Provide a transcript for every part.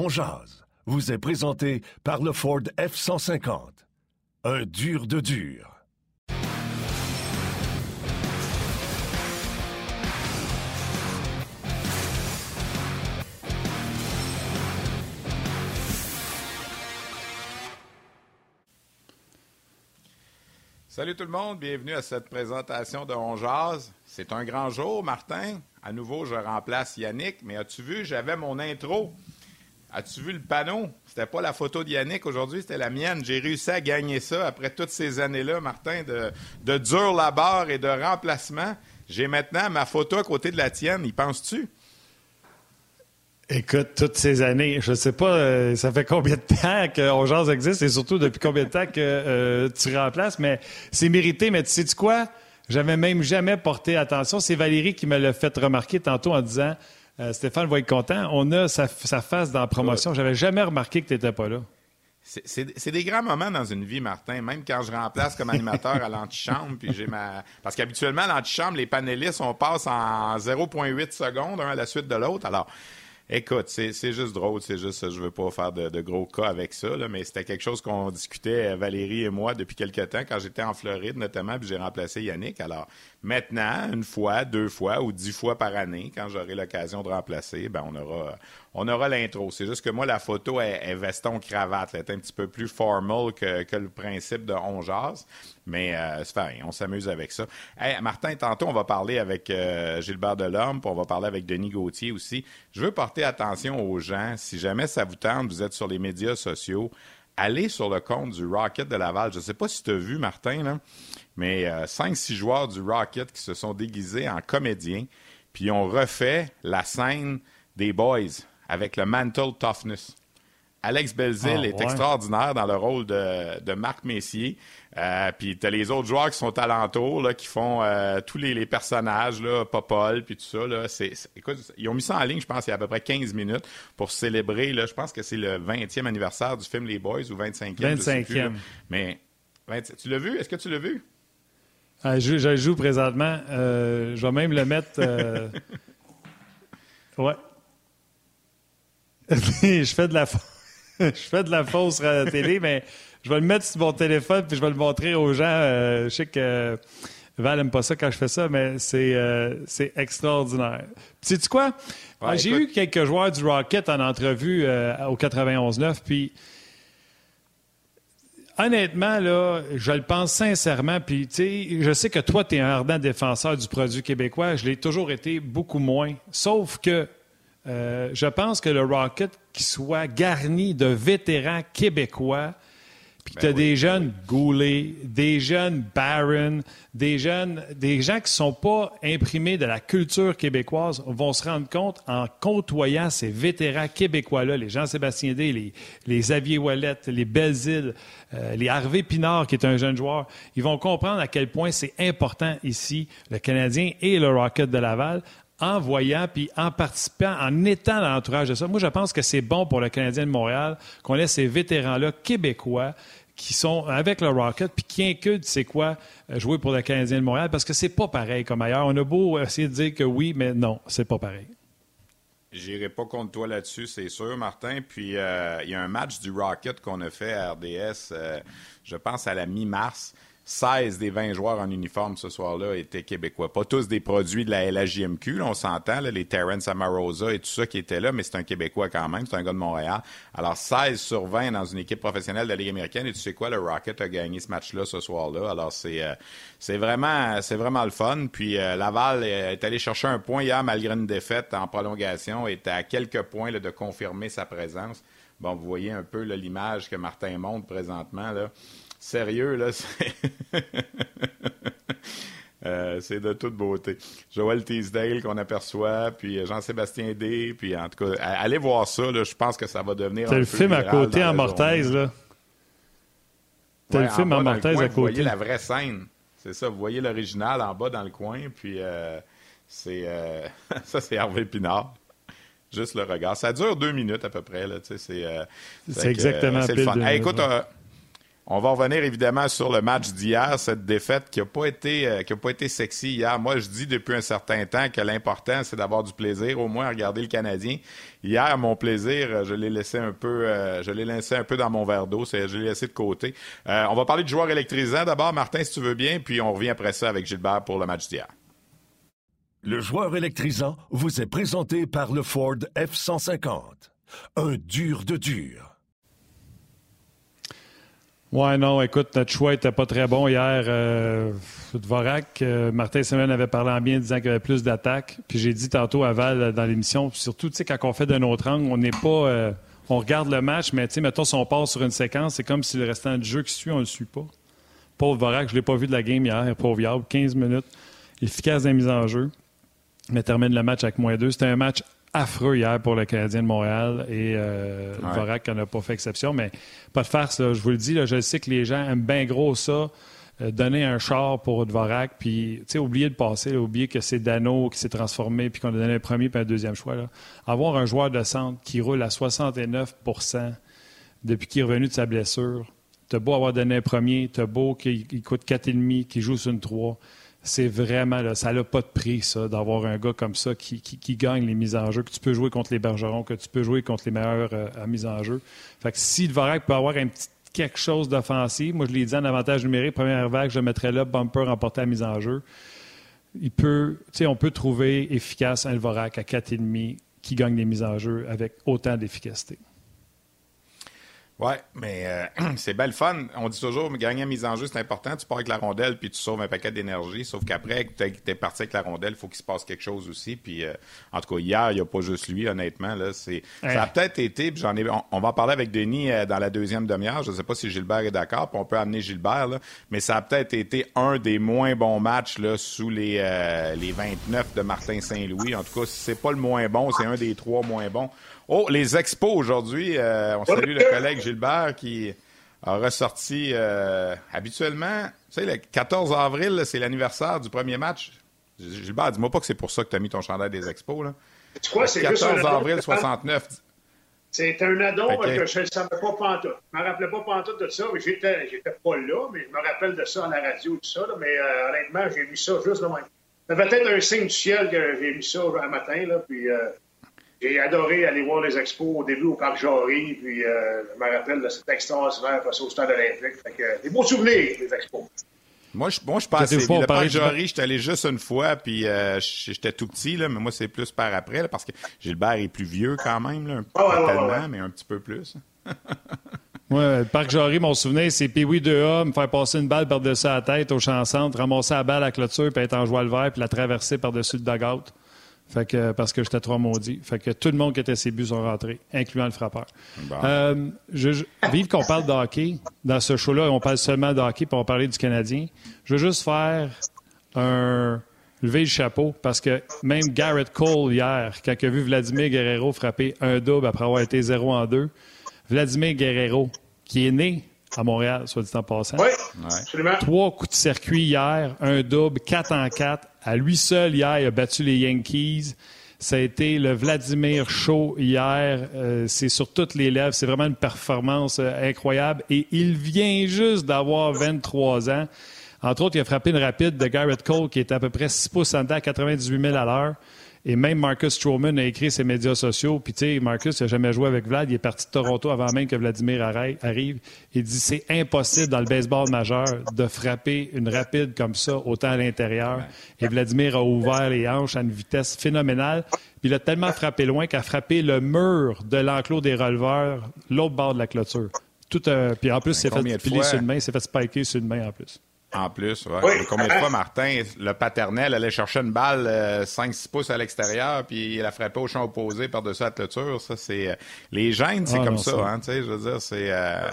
On vous est présenté par le Ford F-150. Un dur de dur. Salut tout le monde, bienvenue à cette présentation de On Jazz. C'est un grand jour, Martin. À nouveau, je remplace Yannick, mais as-tu vu, j'avais mon intro. As-tu vu le panneau? C'était pas la photo de Yannick aujourd'hui, c'était la mienne. J'ai réussi à gagner ça après toutes ces années-là, Martin, de, dur labeur et de remplacement. J'ai maintenant ma photo à côté de la tienne. Y penses-tu? Écoute, toutes ces années, je sais pas, euh, ça fait combien de temps que Jazz existe et surtout depuis combien de temps que euh, tu remplaces, mais c'est mérité. Mais tu sais -tu quoi? J'avais même jamais porté attention. C'est Valérie qui me l'a fait remarquer tantôt en disant euh, Stéphane va être content. On a sa, face dans la promotion. J'avais jamais remarqué que tu n'étais pas là. C'est des grands moments dans une vie, Martin. Même quand je remplace comme animateur à l'antichambre, puis j'ai ma. Parce qu'habituellement, à l'antichambre, les panélistes, on passe en 0,8 secondes, un à la suite de l'autre. Alors, Écoute, c'est juste drôle, c'est juste, je veux pas faire de, gros cas avec ça, mais c'était quelque chose qu'on discutait, Valérie et moi, depuis quelques temps, quand j'étais en Floride notamment, puis j'ai remplacé Yannick. Alors, maintenant, une fois, deux fois ou dix fois par année, quand j'aurai l'occasion de remplacer, ben on aura, on aura l'intro. C'est juste que moi, la photo est, veston-cravate, elle est un petit peu plus formal que, le principe de on jazz. Mais euh, c'est fait on s'amuse avec ça. Martin, tantôt, on va parler avec euh, Gilbert Delorme, puis on va parler avec Denis Gauthier aussi. Je veux porter attention aux gens. Si jamais ça vous tente, vous êtes sur les médias sociaux, allez sur le compte du Rocket de Laval. Je ne sais pas si tu as vu, Martin, mais euh, cinq, six joueurs du Rocket qui se sont déguisés en comédiens, puis ont refait la scène des Boys avec le Mantle Toughness. Alex Belzil ah, est extraordinaire dans le rôle de, de Marc Messier. Euh, puis t'as les autres joueurs qui sont alentours, là, qui font euh, tous les, personnages, là, Popol, puis tout ça. Là, écoute, ils ont mis ça en ligne, je pense, il y a à peu près 15 minutes pour célébrer, là, je pense que c'est le 20e anniversaire du film Les Boys ou 25e. 25e. mais tu l'as vu? Est-ce que tu l'as vu? Ah, je, je, joue présentement. Euh, je vais même le mettre... Euh, ouais. je fais de la... je fais de la fausse télé, mais je vais le mettre sur mon téléphone puis je vais le montrer aux gens. Euh, je sais que Val n'aime pas ça quand je fais ça, mais c'est euh, extraordinaire. Puis, sais-tu quoi? J'ai eu quelques joueurs du Rocket en entrevue au 91-9, puis honnêtement, là, je le pense sincèrement, puis je sais que toi, tu es un ardent défenseur du produit québécois. Je l'ai toujours été beaucoup moins. Sauf que euh, je pense que le Rocket qui soit garni de vétérans québécois, puis as des jeunes Goulet, des jeunes Barron, des jeunes, des gens qui ne sont pas imprimés de la culture québécoise vont se rendre compte en côtoyant ces vétérans québécois-là, les Jean-Sébastien Day, les, les Xavier Wallet, les Belzile, euh, les Harvey Pinard, qui est un jeune joueur, ils vont comprendre à quel point c'est important ici, le Canadien et le Rocket de Laval, en voyant puis en participant, en étant dans l'entourage de ça. Moi, je pense que c'est bon pour le Canadien de Montréal qu'on ait ces vétérans-là québécois qui sont avec le Rocket puis qui incultent c'est quoi euh, jouer pour le Canadien de Montréal parce que c'est pas pareil comme ailleurs. On a beau essayer de dire que oui, mais non, c'est pas pareil. J'irai pas contre toi là-dessus, c'est sûr, Martin. Puis euh, il y a un match du Rocket qu'on a fait à RDS, euh, je pense à la mi-mars. 16 des 20 joueurs en uniforme ce soir-là étaient québécois. Pas tous des produits de la LHJMQ, on s'entend, les Terrence Amarosa et tout ça qui étaient là, mais c'est un Québécois quand même, c'est un gars de Montréal. Alors 16 sur 20 dans une équipe professionnelle de la Ligue américaine, et tu sais quoi, le Rocket a gagné ce match-là ce soir-là. Alors c'est euh, vraiment c'est vraiment le fun. Puis euh, Laval est allé chercher un point hier malgré une défaite en prolongation, et était à quelques points de confirmer sa présence. Bon, vous voyez un peu l'image que Martin montre présentement là sérieux, là, euh, c'est. de toute beauté. Joël Teasdale qu'on aperçoit, puis Jean-Sébastien D, puis en tout cas, allez voir ça, là, je pense que ça va devenir. T'as le film à côté en mortaise, là. T'as le film en, mortaise à côté. Vous voyez la vraie scène. C'est ça, vous voyez l'original en bas dans le coin, puis euh, c'est. Euh, ça, c'est Hervé Pinard. Juste le regard. Ça dure deux minutes à peu près, là, tu sais, c'est. c'est exactement le fun. écoute, On va revenir évidemment sur le match d'hier, cette défaite qui n'a pas été euh, a pas été sexy hier. Moi, je dis depuis un certain temps que l'important c'est d'avoir du plaisir, au moins à regarder le Canadien. Hier, mon plaisir, je l'ai laissé un peu, euh, je l'ai laissé un peu dans mon verre d'eau, je l'ai laissé de côté. Euh, on va parler de joueurs électrisants d'abord, Martin, si tu veux bien, puis on revient après ça avec Gilbert pour le match d'hier. Le joueur électrisant vous est présenté par le Ford F-150. Un dur de dur. Ouais, non, écoute, notre choix était pas très bon hier. Euh, Dvorak, euh, Martin Semaine avait parlé en bien disant qu'il y avait plus d'attaques. Puis j'ai dit tantôt à Val euh, dans l'émission, surtout, tu sais, quand on fait d'un autre angle, on n'est pas. Euh, on regarde le match, mais tu sais, mettons, si on part sur une séquence, c'est comme si le restant du jeu qui suit, on ne le suit pas. Paul Dvorak, je l'ai pas vu de la game hier, pauvre Yard, 15 minutes, efficace dans les mises en jeu, mais termine le match avec moins 2. C'était un match affreux hier pour le Canadien de Montréal et euh, Vorak n'en a pas fait exception, mais pas de farce, je vous le dis, là, je sais que les gens aiment bien gros ça, euh, donner un char pour Dvorak, puis oublier de passer, oublier que c'est Dano qui s'est transformé, puis qu'on a donné un premier puis un deuxième choix. Là. Avoir un joueur de centre qui roule à 69% depuis qu'il est revenu de sa blessure, t'as beau avoir donné un premier, t'as beau qu'il coûte 4,5, qu'il joue sur une 3, c'est vraiment, là, ça n'a pas de prix, ça, d'avoir un gars comme ça qui, gagne les mises en jeu, que tu peux jouer contre les Bergerons, que tu peux jouer contre les meilleurs euh, à mise en jeu. Fait que si Dvorak peut avoir un petit quelque chose d'offensif, moi je l'ai dit en avantage numérique, première vague, je mettrais là, bumper remporté à mise en jeu. Il peut, on peut trouver efficace un Dvorak à 4,5 qui gagne les mises en jeu avec autant d'efficacité. Oui, mais euh, c'est belle fun. On dit toujours, gagner à mise en jeu, c'est important. Tu pars avec la rondelle, puis tu sauves un paquet d'énergie. Sauf qu'après que tu es parti avec la rondelle, il faut qu'il se passe quelque chose aussi. Puis, euh, en tout cas, hier, il n'y a pas juste lui, honnêtement. Là, c'est, Ça a peut-être été, j'en ai, on, va en parler avec Denis euh, dans la deuxième demi-heure. Je ne sais pas si Gilbert est d'accord, puis on peut amener Gilbert, là, mais ça a peut-être été un des moins bons matchs là, sous les, les 29 de Martin Saint-Louis. En tout cas, si c'est pas le moins bon, c'est un des trois moins bons. Oh, les expos aujourd'hui. Euh, on salue le collègue Gilbert qui a ressorti euh, habituellement. Tu sais, le 14 avril, c'est l'anniversaire du premier match. Gilbert, dis-moi pas que c'est pour ça que tu as mis ton chandail des expos. Là. Tu crois, c'est 14 avril 69. C'est un addon que je ne savais pas pantoute. Je ne me rappelais pas pantoute de ça, mais j'étais, j'étais pas là, mais je me rappelle de ça à la radio, tout ça. mais euh, honnêtement, j'ai mis ça juste le même. Ça fait être un signe du ciel que j'ai mis ça un matin, là, puis j'ai adoré aller voir les expos au début au Parc Jory, puis euh, je me rappelle de cet extraordinaire face au Stade olympique. Fait que, des beaux souvenirs, les expos. Moi, je, moi, je passais. Le Parc Jory, j'étais allé juste une fois, puis euh, j'étais tout petit, là, mais moi, c'est plus par après, là, parce que Gilbert est plus vieux quand même, là, ah, pas tellement, mais un petit peu plus. Oui, le Parc Jory, mon souvenir, c'est Pee-Wee 2A, me faire passer une balle par-dessus la tête au champ centre, ramasser la balle à la clôture, puis être en joie le vert, puis la traverser par-dessus le dugout. Fait que, parce que j'étais trop maudit. Fait que tout le monde qui était ses buts sont rentrés, incluant le frappeur. Euh, je, vive qu'on parle de hockey. Dans ce show-là, on parle seulement de hockey, pour parler du Canadien. Je veux juste faire un lever le chapeau parce que même Garrett Cole hier, quand il a vu Vladimir Guerrero frapper un double après avoir été 0 en 2, Vladimir Guerrero, qui est né à Montréal, soit dit en passant. Oui, absolument. Trois coups de circuit hier, un double, 4 en 4. À lui seul, hier, il a battu les Yankees. Ça a été le Vladimir Show hier. Euh, c'est sur toutes les lèvres. C'est vraiment une performance euh, incroyable. Et il vient juste d'avoir 23 ans. Entre autres, il a frappé une rapide de Garrett Cole qui était à peu près 6 pouces en à 98 000 à l'heure. Et même Marcus Stroman a écrit ses médias sociaux. Puis, tu sais, Marcus n'a jamais joué avec Vlad. Il est parti de Toronto avant même que Vladimir arrive. Il dit c'est impossible dans le baseball majeur de frapper une rapide comme ça, autant à l'intérieur. Et Vladimir a ouvert les hanches à une vitesse phénoménale. Puis il a tellement frappé loin qu'il a frappé le mur de l'enclos des releveurs, l'autre bord de la clôture. Tout, euh, puis en plus, c'est fait filer sur une main, c'est fait spiker sur une main en plus. En plus, ouais. combien de fois, Martin, le paternel allait chercher une balle 5-6 euh, pouces à l'extérieur, puis il la frappait au champ opposé par-dessus la clôture. Ça, c'est... Euh, les gènes, c'est ah, comme ça, hein, tu sais, je veux dire, c'est... Euh,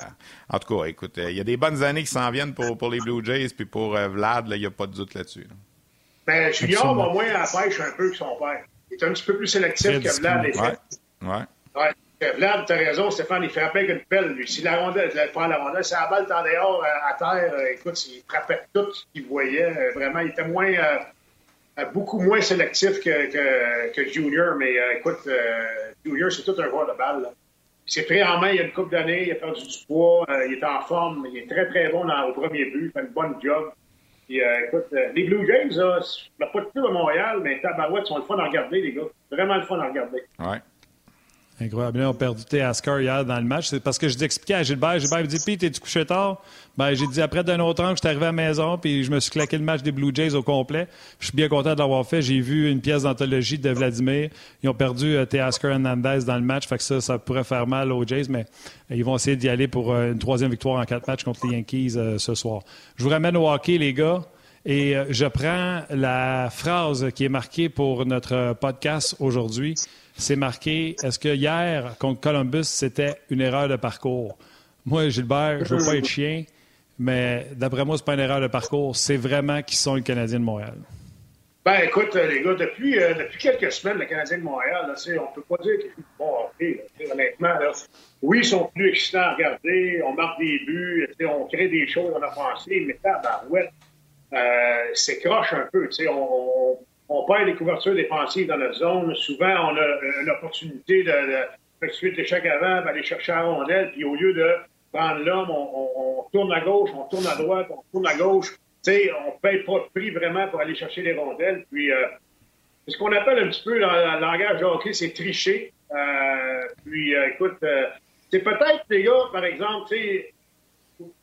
en tout cas, écoute, il y a des bonnes années qui s'en viennent pour, pour les Blue Jays, puis pour Vlad, il n'y a pas de doute là-dessus. Ben, Junior va moins à la pêche un peu que son père. Il est un petit peu plus sélectif que Vlad est fait. Ouais. ouais. Vlad, t'as raison, Stéphane, il frappait avec une pelle, lui. Si la rondelle, il prend la rondelle, si la balle en dehors euh, à, terre, euh, écoute, il frappait tout ce qu'il voyait. Euh, vraiment, il était moins, beaucoup moins sélectif que, Junior, mais écoute, Junior, c'est tout un joueur de balle. s'est pris en main il y a une couple d'années, il a perdu du poids, il est en forme, il est très, très bon au premier but, il fait une bonne job. Puis, écoute, les Blue Jays, là, pas de plus à Montréal, mais Tabarouette sont le fun à regarder, les gars. Vraiment le fun à regarder. Ouais. Incroyable. Ils ont perdu Teasker hier dans le match. C'est parce que je dis expliqué à Gilbert. Gilbert me dit Pete, t'es-tu couché tard? Ben, j'ai dit après d'un autre angle, j'étais arrivé à la maison, puis je me suis claqué le match des Blue Jays au complet. je suis bien content de l'avoir fait. J'ai vu une pièce d'anthologie de Vladimir. Ils ont perdu euh, Teasker Hernandez dans le match. Fait que ça, ça pourrait faire mal aux Jays, mais euh, ils vont essayer d'y aller pour euh, une troisième victoire en quatre matchs contre les Yankees ce soir. Je vous ramène au hockey, les gars. Et je prends la phrase qui est marquée pour notre podcast aujourd'hui c'est marqué est-ce que hier, contre Columbus, c'était une erreur de parcours? Moi, Gilbert, je ne veux pas être chien, mais d'après moi, ce n'est pas une erreur de parcours. C'est vraiment qu'ils sont le Canadien de Montréal. Ben, écoute, euh, les gars, depuis, euh, quelques semaines, le Canadien de Montréal, là, on peut pas dire qu'ils sont bon hockey, honnêtement. Oui, ils sont plus excitants à regarder, on marque des buts, on crée des choses en offensive, mais euh, c'est croche un peu. On perd les couvertures défensives dans notre zone. Souvent, on a une opportunité de, de suite l'échec avant, d'aller chercher la rondelle, puis au lieu de prendre l'homme, on, tourne à gauche, on tourne à droite, on tourne à gauche. Sais, on ne paye pas de prix vraiment pour aller chercher les rondelles. Puis, euh, ce qu'on appelle un petit peu dans, le langage de hockey, c'est tricher. Euh, puis, euh, écoute, c'est peut-être, les gars, par exemple, tu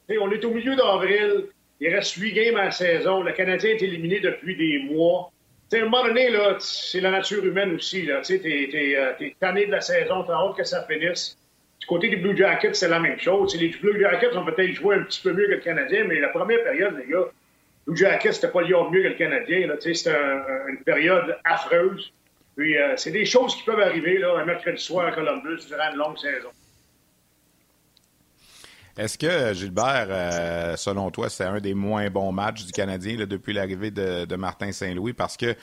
sais, on est au milieu d'avril, il reste huit games à la saison, le Canadien est éliminé depuis des mois à un moment donné, c'est la nature humaine aussi. Tu es, euh, tanné de la saison, tu as hâte que ça finisse. Du côté des Blue Jackets, c'est la même chose. les Blue Jackets ont peut-être joué un petit peu mieux que le Canadien, mais la première période, les gars, Blue Jackets, c'était pas lié mieux que le Canadien. C'était une période affreuse. Puis, euh, c'est des choses qui peuvent arriver là, un mercredi soir à Columbus durant une longue saison. Est-ce que, Gilbert, euh, selon toi, c'est un des moins bons matchs du Canadien depuis l'arrivée de, Martin Saint-Louis? Parce que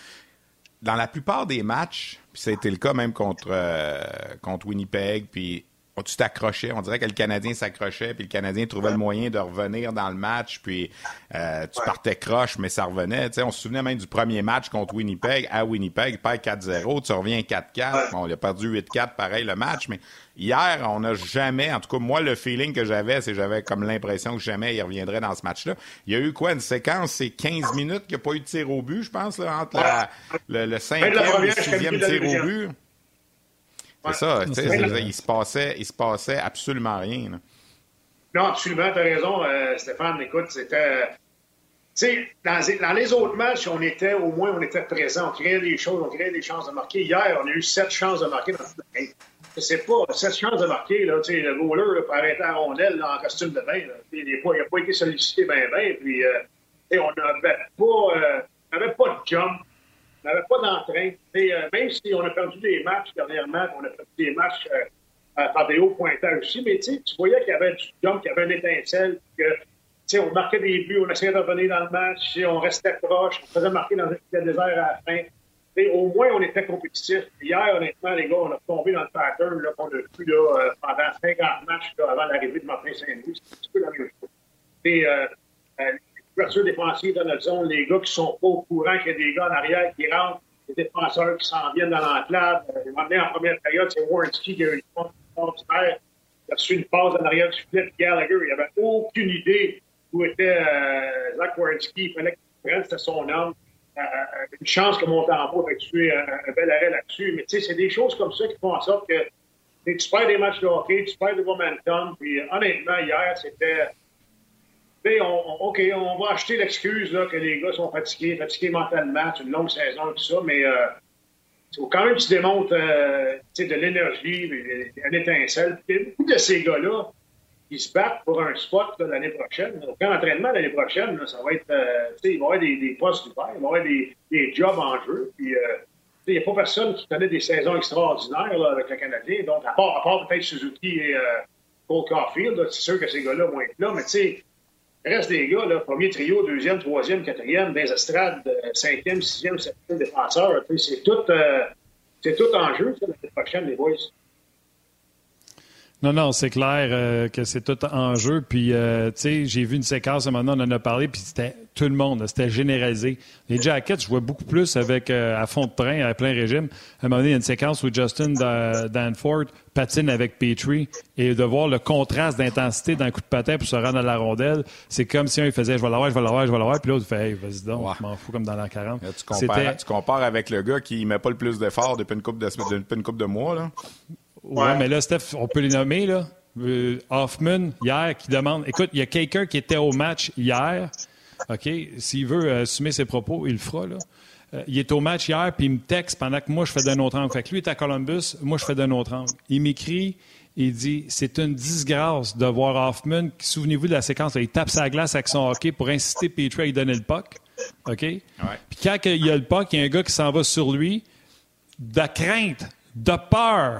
dans la plupart des matchs, puis ça a été le cas même contre, euh, contre Winnipeg, puis tu t'accrochais. On dirait que le Canadien s'accrochait, puis le Canadien trouvait le moyen de revenir dans le match, puis euh, tu partais croche, mais ça revenait. on se souvenait même du premier match contre Winnipeg à Winnipeg, pas 4-0, tu reviens 4-4. Bon, il a perdu 8-4, pareil le match, mais hier, on n'a jamais, en tout cas, moi, le feeling que j'avais, c'est que j'avais comme l'impression que jamais il reviendrait dans ce match-là. Il y a eu quoi, une séquence, c'est 15 minutes qu'il n'y a pas eu de tir au but, je pense, là, entre le, le 5e et le 6e tir au but. C'est ça, il se passait, il se passait absolument rien. Non, absolument, tu as raison, euh, Stéphane. Écoute, c'était. Tu sais, dans, les autres matchs, on était, au moins, on était présent. On créait des choses, on créait des chances de marquer. Hier, on a eu sept chances de marquer dans Sais pas, sept chances de marquer, là, le goaler, pour arrêter la rondelle, en costume de bain, il n'a pas été sollicité bien, bien, puis, euh, on n'avait pas, euh, pas de jump. On n'avait pas d'entrain. Euh, même si on a perdu des matchs dernièrement, on a perdu des matchs euh, par des hauts pointages aussi, mais tu voyais qu'il y avait du jump, qu'il y avait une étincelle, que on marquait des buts, on essayait de revenir dans le match, on restait proche, on faisait marquer dans le désert à la fin. Au moins, on était compétitif. Hier, honnêtement, les gars, on a tombé dans le pattern qu'on a vu là, euh, pendant 50 matchs avant l'arrivée de Martin Saint-Louis. C'est un petit peu la même chose. Et, euh, couverture défensive dans notre zone, les gars qui sont pas au courant qu'il y a des gars en arrière qui rentrent, les défenseurs qui s'en viennent dans l'enclave. Euh, en première période, c'est Warrenski qui a eu une extraordinaire. Il a reçu une passe en arrière du filet de Gallagher. Il n'avait aucune idée où était euh, Zach Warrenski. Il fallait qu'il prenne, son homme. Euh, euh, une chance que Montembeau ait effectué un, un bel arrêt là-dessus. Mais tu sais, c'est des choses comme ça qui font en sorte que tu perds des matchs de hockey, tu perds de momentum. Puis honnêtement, hier, c'était OK, on va acheter l'excuse que les gars sont fatigués, fatigués mentalement, c'est une longue saison, tout ça, mais euh, quand même tu démontres euh, de l'énergie, une étincelle. Puis, beaucoup de ces gars-là, ils se battent pour un spot l'année prochaine. Aucun entraînement l'année prochaine, ça va être, euh, il va y avoir des, des postes du il va y avoir des, des jobs en jeu. Puis, euh, il n'y a pas personne qui connaît des saisons extraordinaires là, avec le Canadien. Donc, à part, à part peut-être Suzuki et euh, Paul Caulfield, c'est sûr que ces gars-là vont être là. Mais tu sais, reste des gars, là, premier trio, deuxième, troisième, quatrième, des estrades, euh, cinquième, sixième, septième défenseur. C'est tout, euh, c'est tout en jeu, l'année prochaine, les boys. Non, non, c'est clair euh, que c'est tout en jeu. Puis, euh, tu sais, j'ai vu une séquence, à un moment donné, on en a parlé, puis c'était tout le monde, c'était généralisé. Les jackets, je vois beaucoup plus avec euh, à fond de train, à plein régime. À un moment donné, il y a une séquence où Justin Danford patine avec Petrie et de voir le contraste d'intensité d'un coup de patin pour se rendre à la rondelle, c'est comme si un il faisait « je vais l'avoir, je vais l'avoir, je vais l'avoir », puis l'autre fait hey, « vas-y donc, je m'en fous comme dans l'an 40 tu, compares, tu, compares, avec le gars qui met pas le plus d'efforts depuis une coupe de, depuis une coupe de mois, là. Ouais, mais là, Steph, on peut les nommer, là. Euh, Hoffman, hier, qui demande. Écoute, il y a quelqu'un qui était au match hier. OK? S'il veut assumer ses propos, il le fera, là. Euh, il est au match hier, puis il me texte pendant que moi, je fais d'un autre angle. Fait que lui est à Columbus, moi, je fais d'un autre angle. Il m'écrit, il dit C'est une disgrâce de voir Hoffman. Souvenez-vous de la séquence, il tape sa glace avec son hockey pour inciter Petrie à lui donner le puck. OK? Puis quand il y a le puck, il y a un gars qui s'en va sur lui, de crainte, de peur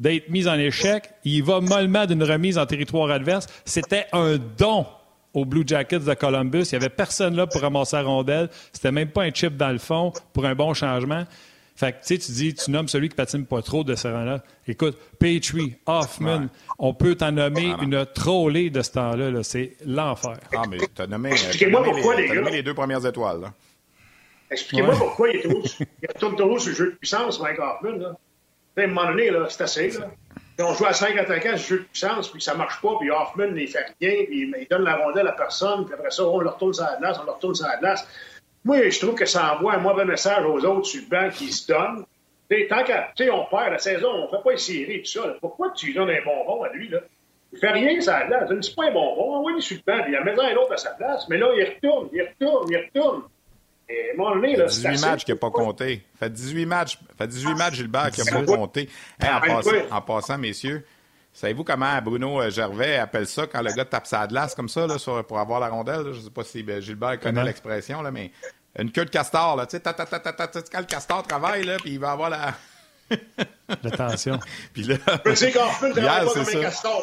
d'être mis en échec. Il va mollement d'une remise en territoire adverse. C'était un don aux Blue Jackets de Columbus. Il n'y avait personne là pour ramasser la rondelle. C'était même pas un chip dans le fond pour un bon changement. Fait que, tu sais, tu dis, tu nommes celui qui patine pas trop de ce rang-là. Écoute, Petrie, Hoffman, on peut t'en nommer une trollée de ce temps-là. c'est l'enfer. Ah, mais t'as nommé, Expliquez-moi pourquoi, les, nommé les deux premières étoiles. Expliquez-moi pourquoi il, est trop, il retourne trop sur le jeu de puissance, Mike Hoffman. Là à un moment donné, c'est assez. Là. on joue à 5 attaquants, ce jeu de puissance, puis ça marche pas, puis Hoffman, il fait rien, puis il donne la rondelle à personne, puis après ça, on leur retourne sur la glace, on leur retourne sur la glace. Moi, je trouve que ça envoie un mauvais message aux autres sur le qui se donnent. tant qu'à, on perd la saison, on fait pas une série, tout ça. Pourquoi tu lui donnes un bonbon à lui, là? Il fait rien glace. Il dit pas un bonbon, envoie-le sur le banc, il met un autre à sa place. Mais là, il retourne, il retourne, il retourne. Et mon nez, là, 18 matchs qui n'a pas compté. Fait 18 matchs, fait 18 matchs Gilbert qui n'a pas compté. en, passant, en, passant, messieurs, savez-vous comment Bruno euh, Gervais appelle ça quand le gars tape sa glace comme ça là, sur, pour avoir la rondelle? Je ne sais pas si ben, Gilbert connaît l'expression, là, mais une queue de castor, là, tu sais, quand le castor travaille, là, puis il va avoir la... tension. puis là... Je sais qu'Hoffman, pas comme un castor.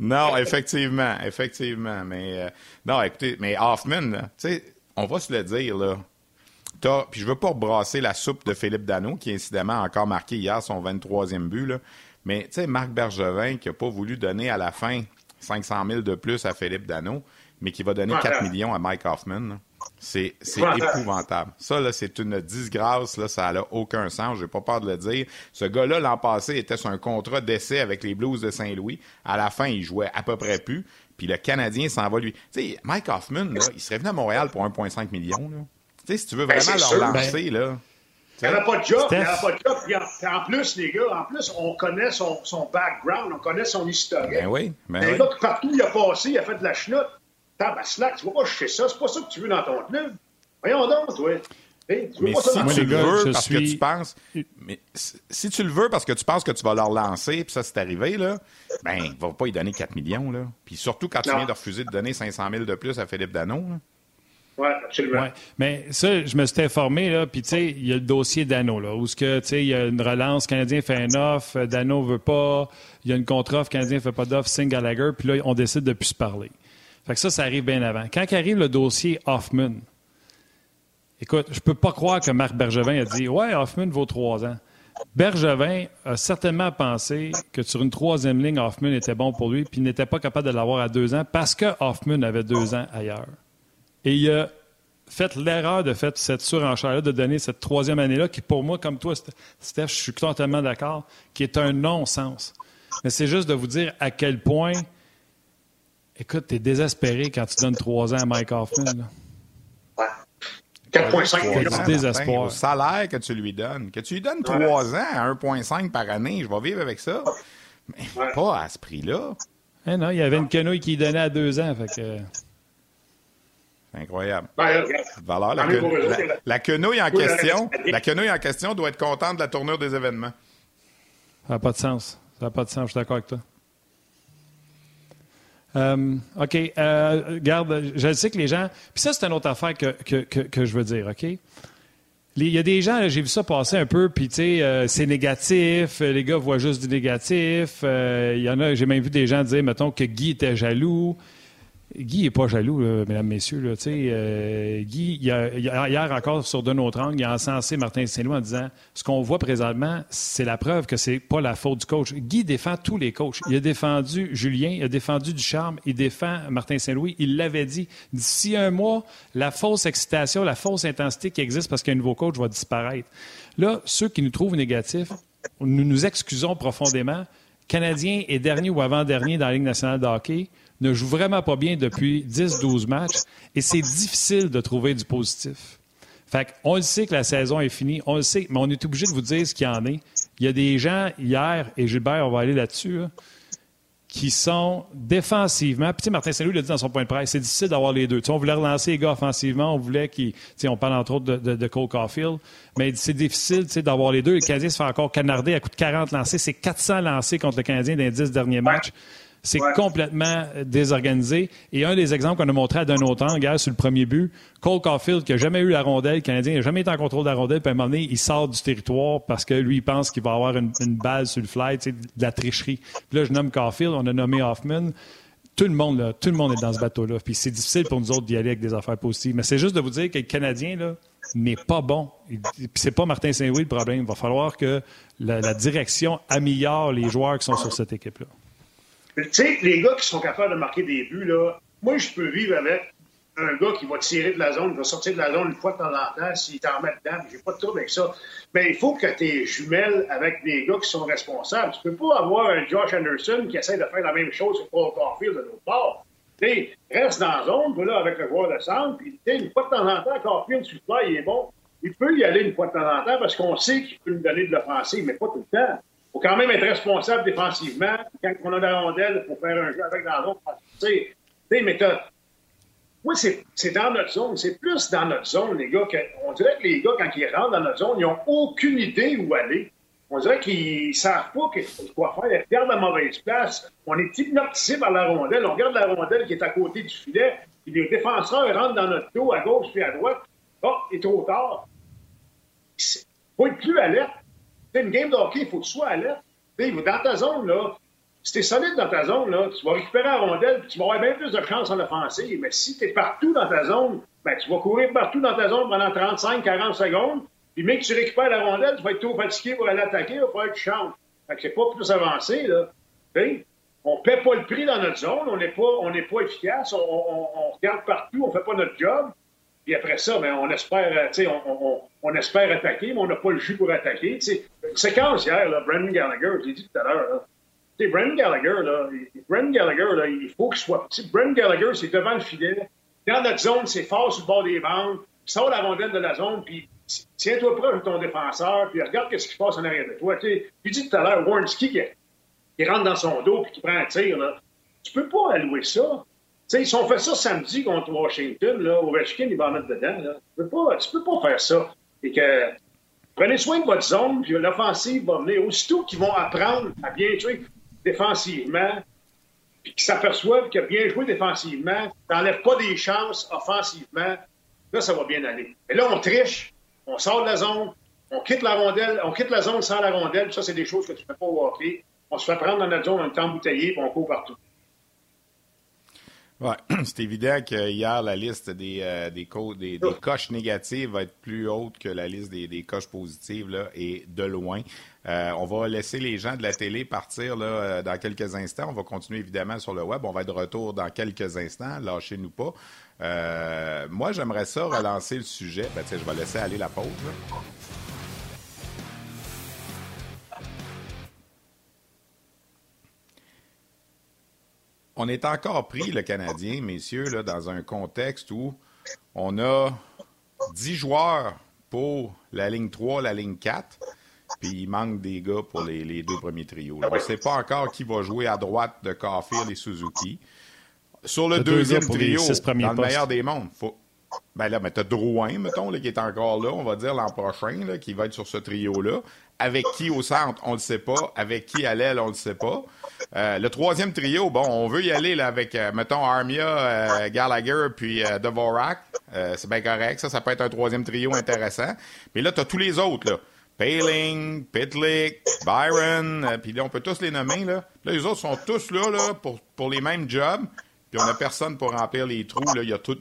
non, effectivement, effectivement, mais... Euh, non, écoutez, mais Hoffman, tu sais on va se le dire, là. Puis je veux pas brasser la soupe de Philippe Dano, qui incidemment a encore marqué hier son 23e but, là. Mais tu sais, Marc Bergevin, qui n'a pas voulu donner à la fin 500 000 de plus à Philippe Dano, mais qui va donner 4 millions à Mike Hoffman. C'est épouvantable. Ça, là, c'est une disgrâce. Là, ça n'a aucun sens. J'ai pas peur de le dire. Ce gars-là, l'an passé, était sur un contrat d'essai avec les Blues de Saint-Louis. À la fin, il jouait à peu près plus. Puis le Canadien s'en va lui. Tu sais, Mike Hoffman, là, il serait venu à Montréal pour 1,5 million. Tu sais, si tu veux ben, vraiment leur lancer, là. Il n'y a pas de job, il n'y a pas de job. Puis en, plus, les gars, en plus, on connaît son, son background, on connaît son historique. Ben oui, ben oui. Gars, partout où il a passé, il a fait de la chenoute. Tabaslac, tu vas pas chercher ça, c'est pas ça que tu veux dans ton club. Voyons donc, toi. Mais si tu le veux parce que tu penses, mais si tu le veux parce que tu penses que tu vas leur lancer, puis ça c'est arrivé là, ben il va pas y donner 4 millions là. Puis surtout quand tu viens de refuser de donner 500 000 de plus à Philippe Dano. Oui, absolument. Ouais. Mais ça, je me suis informé, là, puis tu sais, il y a le dossier Dano, là, où ce que, tu sais, il y a une relance, Canadien fait un offre, Dano veut pas, il y a une contre-offre, Canadien fait pas d'offre, signe Gallagher, puis là, on décide de plus se parler. Fait que ça, ça arrive bien avant. Quand arrive le dossier Hoffman, écoute, je peux pas croire que Marc Bergevin a dit Ouais, Hoffman vaut trois ans. Bergevin a certainement pensé que sur une troisième ligne, Hoffman était bon pour lui, puis il n'était pas capable de l'avoir à deux ans parce que Hoffman avait deux ans ailleurs. Et il a fait l'erreur de faire cette surenchère-là, de donner cette troisième année-là, qui pour moi, comme toi, Steph, je suis totalement d'accord, qui est un non-sens. Mais c'est juste de vous dire à quel point Écoute, t'es désespéré quand tu donnes 3 ans à Mike Hoffman. 4,5 millions. désespoir. Au salaire que tu lui donnes. Que tu lui donnes 3 ans à 1,5 par année, je vais vivre avec ça. Mais pas à ce prix-là. Eh non, il y avait une quenouille qui donnait à 2 ans. Fait que... C'est incroyable. Valeur, la, la, quenouille en question, la quenouille en question doit être contente de la tournure des événements. Ça n'a pas de sens. Ça n'a pas de sens, je suis d'accord avec toi. Euh, OK. Euh, garde, je sais que les gens. Puis ça, c'est une autre affaire que, que, que, je veux dire, OK? Il y a des gens, j'ai vu ça passer un peu, puis tu sais, euh, c'est négatif, les gars voient juste du négatif. Il y en a, j'ai même vu des gens dire, mettons, que Guy était jaloux. Guy n'est pas jaloux, mesdames, messieurs. Là. Euh, Guy, hier encore, sur de notre angle, il a encensé Martin Saint-Louis en disant ce qu'on voit présentement, c'est la preuve que c'est pas la faute du coach. Guy défend tous les coachs. Il a défendu Julien, il a défendu Ducharme, il défend Martin Saint-Louis. Il l'avait dit. D'ici un mois, la fausse excitation, la fausse intensité qui existe parce qu'un nouveau coach va disparaître. Là, ceux qui nous trouvent négatifs, nous nous excusons profondément. Canadien est dernier ou avant-dernier dans la Ligue nationale de hockey ne joue vraiment pas bien depuis 10-12 matchs et c'est difficile de trouver du positif. Fait on le sait que la saison est finie, on le sait, mais on est obligé de vous dire ce qu'il y en est. Il y a des gens hier, et Gilbert, on va aller là-dessus, qui sont défensivement. Puis, Martin Saint-Louis l'a dit dans son point de presse, c'est difficile d'avoir les deux. on voulait relancer les gars offensivement, on voulait qu'ils. On parle entre autres de, Cole Caulfield, mais c'est difficile d'avoir les deux. Le Canadien se fait encore canarder à coup de 40 lancés. C'est 400 lancés contre le Canadien dans les 10 derniers matchs. C'est complètement désorganisé. Et un des exemples qu'on a montré à d'un autre angle, sur le premier but, Cole Caulfield, qui n'a jamais eu la rondelle, le Canadien n'a jamais été en contrôle de la rondelle, puis à un moment donné, il sort du territoire parce que lui, il pense qu'il va avoir une, balle sur le fly, de la tricherie. Puis là, je nomme Caulfield, on a nommé Hoffman tout le monde, là, tout le monde est dans ce bateau-là. Puis c'est difficile pour nous autres d'y aller avec des affaires positives. Mais c'est juste de vous dire que le Canadien, là, n'est pas bon. Puis c'est pas Martin Saint-Louis le problème. Il va falloir que la direction améliore les joueurs qui sont sur cette équipe-là. Tu sais, les gars qui sont capables de marquer des buts, là, moi, je peux vivre avec un gars qui va tirer de la zone, qui va sortir de la zone une fois de temps en temps, s'il t'en met dedans, j'ai pas de trouble avec ça. Mais il faut que tu es jumelles avec des gars qui sont responsables. Tu peux pas avoir un Josh Anderson qui essaie de faire la même chose que Paul Caulfield de l'autre part. Tu reste dans la zone, là, avec le joueur de centre, puis une fois de temps en temps, Caulfield, sur le il est bon. Il peut y aller une fois de temps en temps parce qu'on sait qu'il peut nous donner de l'offensive, mais pas tout le temps faut quand même être responsable défensivement quand on a la rondelle pour faire un jeu avec dans l'autre. Tu sais, mais Moi, c'est dans notre zone. C'est plus dans notre zone, les gars. on dirait que les gars, quand ils rentrent dans notre zone, ils n'ont aucune idée où aller. On dirait qu'ils ne savent pas quoi faire. Ils regardent la mauvaise place. On est hypnotisé par la rondelle. On regarde la rondelle qui est à côté du filet. Puis les défenseurs rentrent dans notre dos à gauche puis à droite. Oh, il est trop tard. Il faut être plus alerte une game de il faut que tu sois alerte. Dans ta zone, là, si tu es solide dans ta zone, là, tu vas récupérer la rondelle et tu vas avoir bien plus de chance en offensive. Mais si tu es partout dans ta zone, ben, tu vas courir partout dans ta zone pendant 35-40 secondes. Puis, même que tu récupères la rondelle, tu vas être trop fatigué pour aller attaquer, il va falloir que tu que c'est pas plus avancé, là. on ne paie pas le prix dans notre zone, on n'est pas, pas efficace, on, on, regarde partout, on ne fait pas notre job. Puis après ça, ben, on espère, euh, on, on, on, espère attaquer, mais on n'a pas le jus pour attaquer. sais. Séquence hier, là, Brendan Gallagher, je l'ai dit tout à l'heure, Brendan Gallagher, là, Brendan Gallagher, là, il faut qu'il soit. Brendan Gallagher, c'est devant le filet. Dans notre zone, c'est fort sur le bord des bandes. Sors la rondelle de la zone, puis tiens-toi proche de ton défenseur, puis regarde ce qui se passe en arrière de toi. Tu dis tout à l'heure, Warnski qui, qui, rentre dans son dos puis qui prend un tir. Là. Tu peux pas allouer ça sais, si on fait ça samedi contre Washington, là, Ovechkin, il va en mettre dedans. Tu peux pas, tu peux pas faire ça. Et que, prenez soin de votre zone, puis l'offensive va venir. Aussitôt qu'ils vont apprendre à bien jouer défensivement, puis qu'ils s'aperçoivent que bien jouer défensivement, t'enlèves pas des chances offensivement, là, ça va bien aller. Et là, on triche, on sort de la zone, on quitte la rondelle, on quitte la zone sans la rondelle, ça, c'est des choses que tu ne peux pas voir. On se fait prendre dans notre zone, on est embouteillé, puis on court partout. C'est évident que hier, la liste des, euh, des, des, coches négatives va être plus haute que la liste des, des coches positives, là, et de loin. Euh, on va laisser les gens de la télé partir là, euh, dans quelques instants. On va continuer évidemment sur le web. On va être de retour dans quelques instants. Lâchez-nous pas. moi, j'aimerais ça relancer le sujet. Ben, je vais laisser aller la pause. On est encore pris, le Canadien, messieurs, là, dans un contexte où on a 10 joueurs pour la ligne 3, la ligne 4, puis il manque des gars pour les, deux premiers trios. On ne sait pas encore qui va jouer à droite de Caulfield et Suzuki. Sur le, deuxième trio, dans le meilleur des mondes, faut... Ben là, mais t'as Drouin, mettons, là, qui est encore là, on va dire l'an prochain, là, qui va être sur ce trio-là. Avec qui au centre, on ne le sait pas. Avec qui à l'aile, on ne le sait pas. Euh, le troisième trio, bon, on veut y aller là, avec, euh, mettons, Armia, euh, Gallagher, puis Dvorak. c'est bien correct, ça, ça peut être un troisième trio intéressant. Mais là, tu as tous les autres, là. Paling, Pitlick, Byron, puis là, on peut tous les nommer, là. Là, les autres sont tous là, là, pour, pour les mêmes jobs. puis on n'a personne pour remplir les trous. Là. Il y a tout,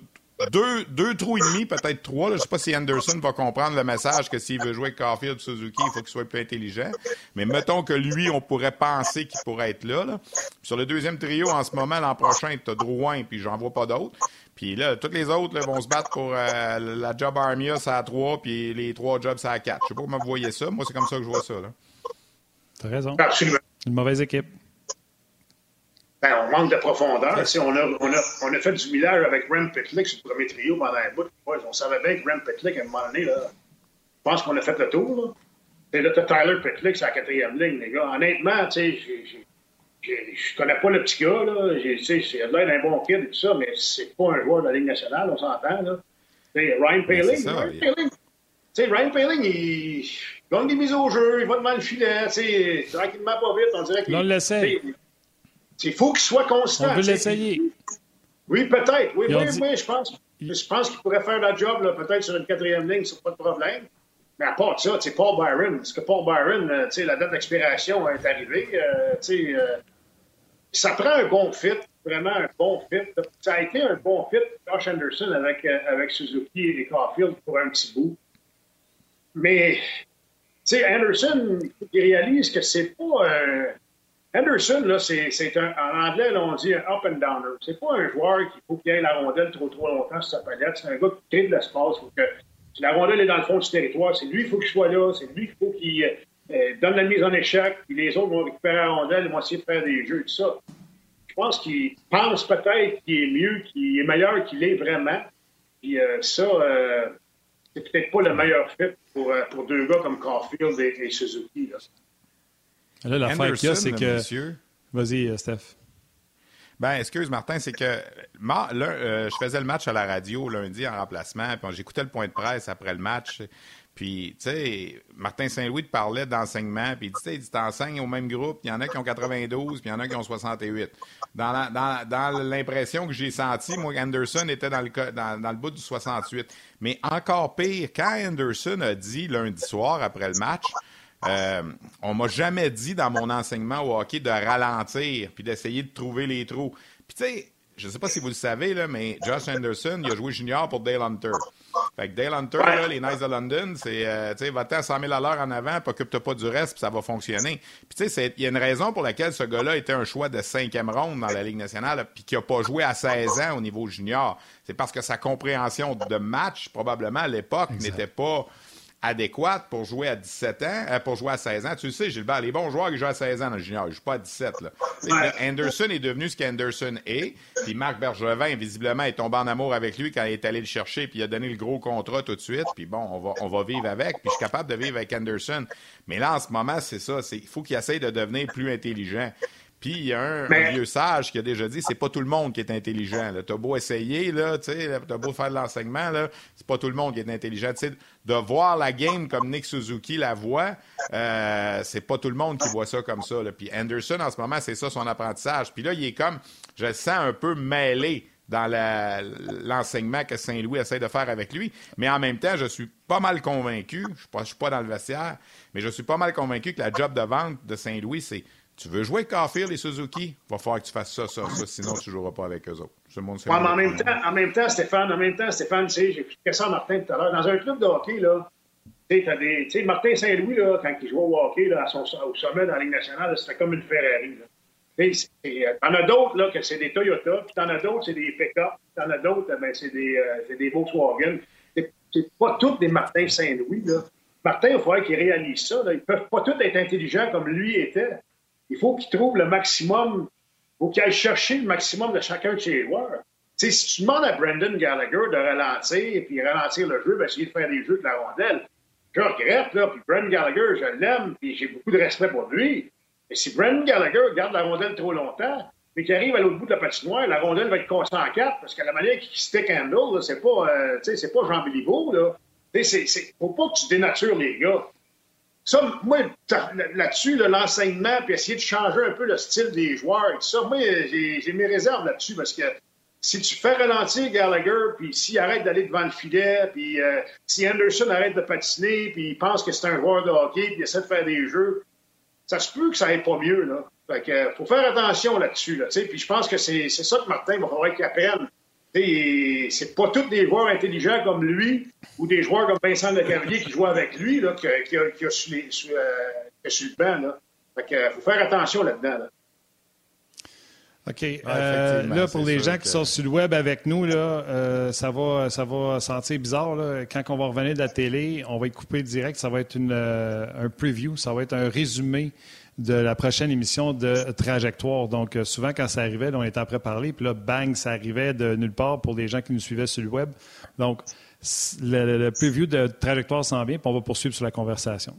deux, deux trous et demi, peut-être trois. Je ne sais pas si Anderson va comprendre le message que s'il veut jouer avec Caulfield Suzuki, il faut qu'il soit plus intelligent. Mais mettons que lui, on pourrait penser qu'il pourrait être là. Sur le deuxième trio, en ce moment, l'an prochain, tu as Drouin, puis j'en vois pas d'autres. Puis là, tous les autres vont se battre pour euh, la job Armia, ça à trois, puis les trois jobs, ça à quatre. Je sais pas comment vous voyez ça. Moi, c'est comme ça que je vois ça. Tu as raison. Absolument. Une mauvaise équipe. Ben, on manque de profondeur. On a, on, a, on a fait du millage avec Rem Pitlick sur le premier trio pendant un bout. on savait bien que Rem Pitlick, à un moment donné, là, je pense qu'on a fait le tour. Là, là tu Tyler Pitlick sur la quatrième ligne, les gars. Honnêtement, tu sais, je connais pas le petit gars. Là. Il a l'air d'un bon kid et tout ça, mais c'est pas un joueur de la Ligue nationale, on s'entend. Là. Ryan Paling, ça, Ryan Paling. Ryan Paling, il gagne des mises au jeu, il va devant le filet, tranquillement pas vite, on dirait qu'il... On l'essaie. Il faut qu'il soit constant. On veut l'essayer. Oui, peut-être. Oui, oui, oui, je pense. Je pense qu'il pourrait faire la job, peut-être sur une quatrième ligne, c'est pas de problème. Mais à part ça, c'est Paul Byron. Parce que Paul Byron, euh, la date d'expiration est arrivée. Euh, euh, ça prend un bon fit, vraiment un bon fit. Ça a été un bon fit, Josh Anderson, avec, avec Suzuki et Caulfield pour un petit bout. Mais, tu sais, Anderson, il réalise que c'est pas Henderson, là, c'est un, en anglais, on dit un up and downer. C'est pas un joueur qu'il faut qu'il ait la rondelle trop trop longtemps sur sa palette. C'est un gars qui crée de l'espace. que si la rondelle est dans le fond du territoire, c'est lui qu'il faut qu'il soit là. C'est lui qu'il faut qu'il euh, donne la mise en échec. Puis les autres vont récupérer la rondelle, ils vont essayer de faire des jeux, tout ça. Je pense qu'il pense peut-être qu'il est mieux, qu'il est meilleur qu'il est vraiment. Puis euh, ça, euh, c'est peut-être pas le meilleur fit pour, deux gars comme Caulfield et, et Suzuki. Là, l'affaire qu'il y a, c'est que. Vas-y, euh, Steph. Ben, excuse, Martin, c'est que euh, je faisais le match à la radio lundi en remplacement, puis j'écoutais le point de presse après le match. Puis, tu sais, Martin Saint-Louis te parlait d'enseignement, puis il dit, tu enseignes au même groupe, il y en a qui ont 92, puis il y en a qui ont 68. Dans l'impression que j'ai sentie, moi, Anderson était dans le, dans, dans le bout du 68. Mais encore pire, quand Anderson a dit lundi soir, après le match, euh, on m'a jamais dit dans mon enseignement au hockey de ralentir puis d'essayer de trouver les trous. Puis tu sais, je sais pas si vous le savez, là, mais Josh Anderson, il a joué junior pour Dale Hunter. Fait que Dale Hunter, les Knights de London, c'est, euh, tu sais, va-t'en 100 000 à l'heure en avant, puis occupe-toi pas du reste, puis ça va fonctionner. Puis tu sais, il y a une raison pour laquelle ce gars-là était un choix de cinquième ronde dans la Ligue nationale, puis qui a pas joué à 16 ans au niveau junior. C'est parce que sa compréhension de match, probablement, à l'époque, n'était pas adéquate pour jouer à 17 ans, euh, pour jouer à 16 ans. Tu le sais, Gilbert, les bons joueurs qui jouent à 16 ans dans le junior, ils ne jouent pas à 17. Là. Anderson est devenu ce qu'Anderson est. Puis Marc Bergevin, visiblement, est tombé en amour avec lui quand il est allé le chercher, puis il a donné le gros contrat tout de suite. Puis bon, on va, on va vivre avec. Puis je suis capable de vivre avec Anderson. Mais là, en ce moment, c'est ça. Il faut qu'il essaye de devenir plus intelligent. Puis il y a un, vieux sage qui a déjà dit c'est pas tout le monde qui est intelligent. T'as beau essayer, là, t'as beau faire de l'enseignement, c'est pas tout le monde qui est intelligent. de voir la game comme Nick Suzuki la voit, euh, c'est pas tout le monde qui voit ça comme ça. Là. Puis Anderson, en ce moment, c'est ça son apprentissage. Puis là, il est comme, je le sens un peu mêlé dans l'enseignement que Saint-Louis essaie de faire avec lui. Mais en même temps, je suis pas mal convaincu, je ne suis pas dans le vestiaire, mais je suis pas mal convaincu que la job de vente de Saint-Louis, c'est tu veux jouer avec Caulfield et Suzuki? Il va falloir que tu fasses ça, ça, ça, sinon tu ne joueras pas avec eux autres. le monde ouais, mais en même, temps, en même temps, Stéphane, en même temps, Stéphane, tu sais, ça à Martin tout à l'heure. Dans un club de hockey, là, tu sais, Martin Saint-Louis, là, quand il jouait au hockey là, à son, au sommet dans la Ligue nationale, c'était comme une Ferrari. Euh, t'en as d'autres, là, que c'est des Toyota, puis t'en as d'autres, c'est des pick-up, t'en as d'autres, ben, c'est des, euh, des Volkswagen. C'est pas tous des Martin Saint-Louis, là. Martin, il faudrait qu'il réalise ça. Là. Ils peuvent pas tous être intelligents comme lui était. Il faut qu'il trouve le maximum, il faut qu'il aille chercher le maximum de chacun de ses joueurs. si tu demandes à Brendan Gallagher de ralentir, puis ralentir le jeu, essayer de faire des jeux de la rondelle, je regrette, là, puis Brendan Gallagher, je l'aime, puis j'ai beaucoup de respect pour lui. Mais si Brendan Gallagher garde la rondelle trop longtemps, mais qu'il arrive à l'autre bout de la patinoire, la rondelle va être cassée en quatre, parce que la manière qu'il stick handle, c'est pas, euh, c'est pas Jean Béliveau, là. C'est, faut pas que tu dénatures les gars. Ça, moi, là-dessus, l'enseignement, puis essayer de changer un peu le style des joueurs et tout ça, moi, j'ai mes réserves là-dessus parce que si tu fais ralentir Gallagher, puis s'il arrête d'aller devant le filet, puis euh, si Anderson arrête de patiner, puis il pense que c'est un joueur de hockey, puis il essaie de faire des jeux, ça se peut que ça aille pas mieux. Là. Fait que, faut faire attention là-dessus. Là, puis je pense que c'est ça que Martin va falloir qu'il apprenne. C'est pas tous des joueurs intelligents comme lui ou des joueurs comme Vincent Lecavalier qui jouent avec lui là, qui, qui, a, qui a su, les, su, euh, su le banc. Là. Fait que, faut faire attention là-dedans. Là. OK. Euh, là, pour les gens qui sont sur le web avec nous, là, euh, ça, va, ça va sentir bizarre. Là. Quand on va revenir de la télé, on va être coupé direct. Ça va être une, euh, un preview, ça va être un résumé de la prochaine émission de Trajectoire. Donc, souvent, quand ça arrivait, on était après parler, puis là, bang, ça arrivait de nulle part pour les gens qui nous suivaient sur le web. Donc, le, le preview de Trajectoire s'en vient, puis on va poursuivre sur la conversation.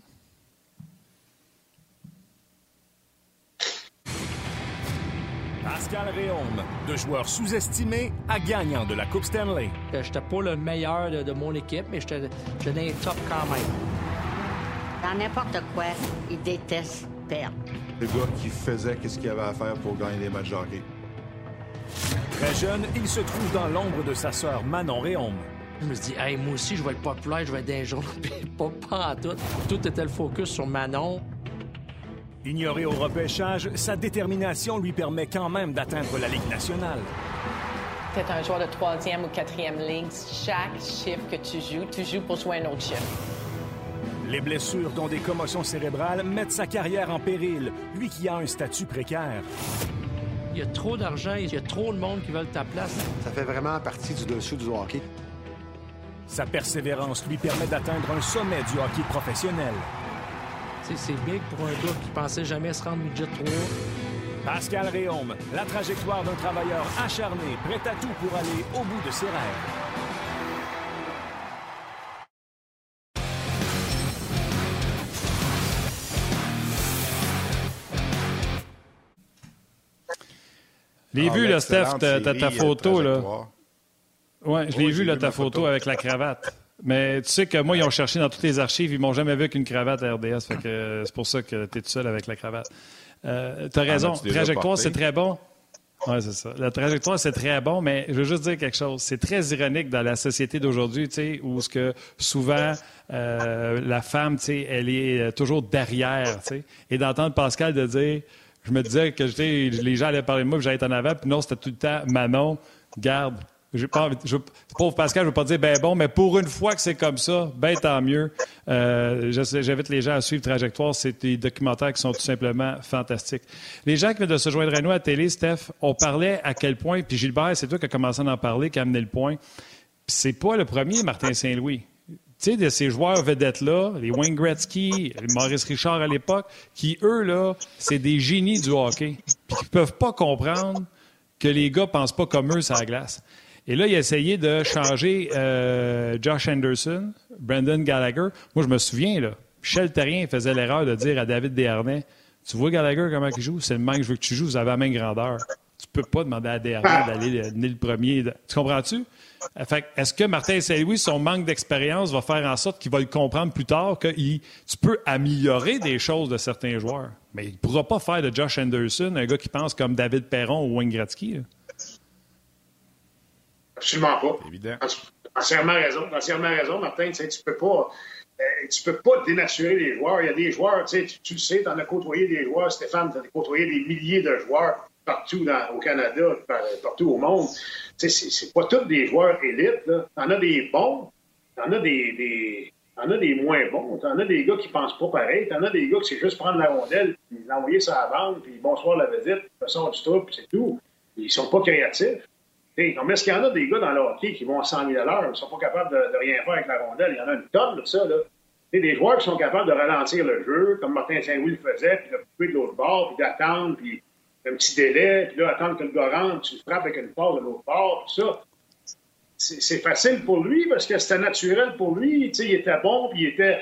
Pascal Réaume, de joueur sous-estimé à gagnant de la Coupe Stanley. Je n'étais pas le meilleur de, de mon équipe, mais j'étais dans les top quand même. Dans n'importe quoi, il déteste perdre. Le gars qui faisait ce qu'il avait à faire pour gagner des matchs de hockey? Très jeune, il se trouve dans l'ombre de sa sœur Manon Réaume. Je me suis dit, hey, moi aussi, je vais être populaire, je vais être des jours, puis pas, pas en tout. Tout était le focus sur Manon. Ignoré au repêchage, sa détermination lui permet quand même d'atteindre la Ligue nationale. Tu es un joueur de troisième ou quatrième ligne. Chaque chiffre que tu joues, tu joues pour jouer un autre chiffre. Les blessures, dont des commotions cérébrales, mettent sa carrière en péril, lui qui a un statut précaire. Il y a trop d'argent, il y a trop de monde qui veulent ta place. Ça fait vraiment partie du dessus du hockey. Sa persévérance lui permet d'atteindre un sommet du hockey professionnel. C'est big pour un gars qui pensait jamais se rendre midget 3. Pascal Réaume, la trajectoire d'un travailleur acharné, prêt à tout pour aller au bout de ses rêves. L'ai vu, là, Steph, ta, ta photo, là. Ouais, je l'ai vu, là, ta photo avec la cravate. Mais tu sais que moi, ils ont cherché dans toutes les archives, ils m'ont jamais vu avec une cravate à RDS. Fait que c'est pour ça que tu es tout seul avec la cravate. Euh, tu as raison. Ah, trajectoire, c'est très bon. Oui, c'est ça. La trajectoire, c'est très bon, mais je veux juste dire quelque chose. C'est très ironique dans la société d'aujourd'hui, tu sais, où ce que souvent euh, la femme, tu sais, elle est toujours derrière, tu sais. Et d'entendre Pascal de dire, je me disais que les gens allaient parler de moi, que j'allais être en avant, puis non, c'était tout le temps Manon, garde, pas pauvre Pascal, je ne veux pas dire ben bon, mais pour une fois que c'est comme ça, ben tant mieux. Euh, j'invite les gens à suivre Trajectoire. C'est des documentaires qui sont tout simplement fantastiques. Les gens qui viennent de se joindre à nous à télé, Steph, on parlait à quel point, puis Gilbert, c'est toi qui as commencé à en parler, qui a amené le point. c'est pas le premier, Martin Saint-Louis. Tu sais, de ces joueurs vedettes-là, les Wayne Gretzky, Maurice Richard à l'époque, qui, eux, là, c'est des génies du hockey, puis qui peuvent pas comprendre que les gars pensent pas comme eux sur la glace. Et là, il a essayé de changer euh, Josh Anderson, Brandon Gallagher. Moi, je me souviens, là, Michel Terrien faisait l'erreur de dire à David Desharnais Tu vois Gallagher comment il joue? C'est le même que je veux que tu joues, vous avez la même grandeur. Tu peux pas demander à Desharnais d'aller donner le premier. Tu comprends-tu? Est-ce que Martin Saint-Louis, son manque d'expérience, va faire en sorte qu'il va le comprendre plus tard que tu peux améliorer des choses de certains joueurs? Mais il ne pourra pas faire de Josh Anderson un gars qui pense comme David Perron ou Wayne Gretzky. Absolument pas. Évident. Entièrement raison. Entièrement raison, Martin. Tu ne peux pas. Euh, tu peux pas dénaturer les joueurs. Il y a des joueurs, tu, tu le sais, tu en as côtoyé des joueurs, Stéphane, tu as côtoyé des milliers de joueurs partout au Canada, partout au monde. C'est pas tous des joueurs élites. Tu en as des bons, tu en as des, as des moins bons, tu en as des gars qui pensent pas pareil, tu en as des gars qui c'est juste prendre la rondelle, puis l'envoyer sur la bande, puis bonsoir la visite, puis façon du tout, puis c'est tout. Ils sont pas créatifs. Mais est-ce qu'il y en a des gars dans le hockey qui vont à 100 000 à l'heure, qui sont pas capables de, rien faire avec la rondelle? Il y en a une tonne de ça, là. Des joueurs qui sont capables de ralentir le jeu, comme Martin Saint-Louis le faisait, puis de couper de l'autre bord, puis d'attendre, puis un petit délai, puis là, attendre que le gars rentre, tu frappes avec une passe de l'autre bord, tout ça. C'est facile pour lui parce que c'était naturel pour lui. il était bon, puis il était.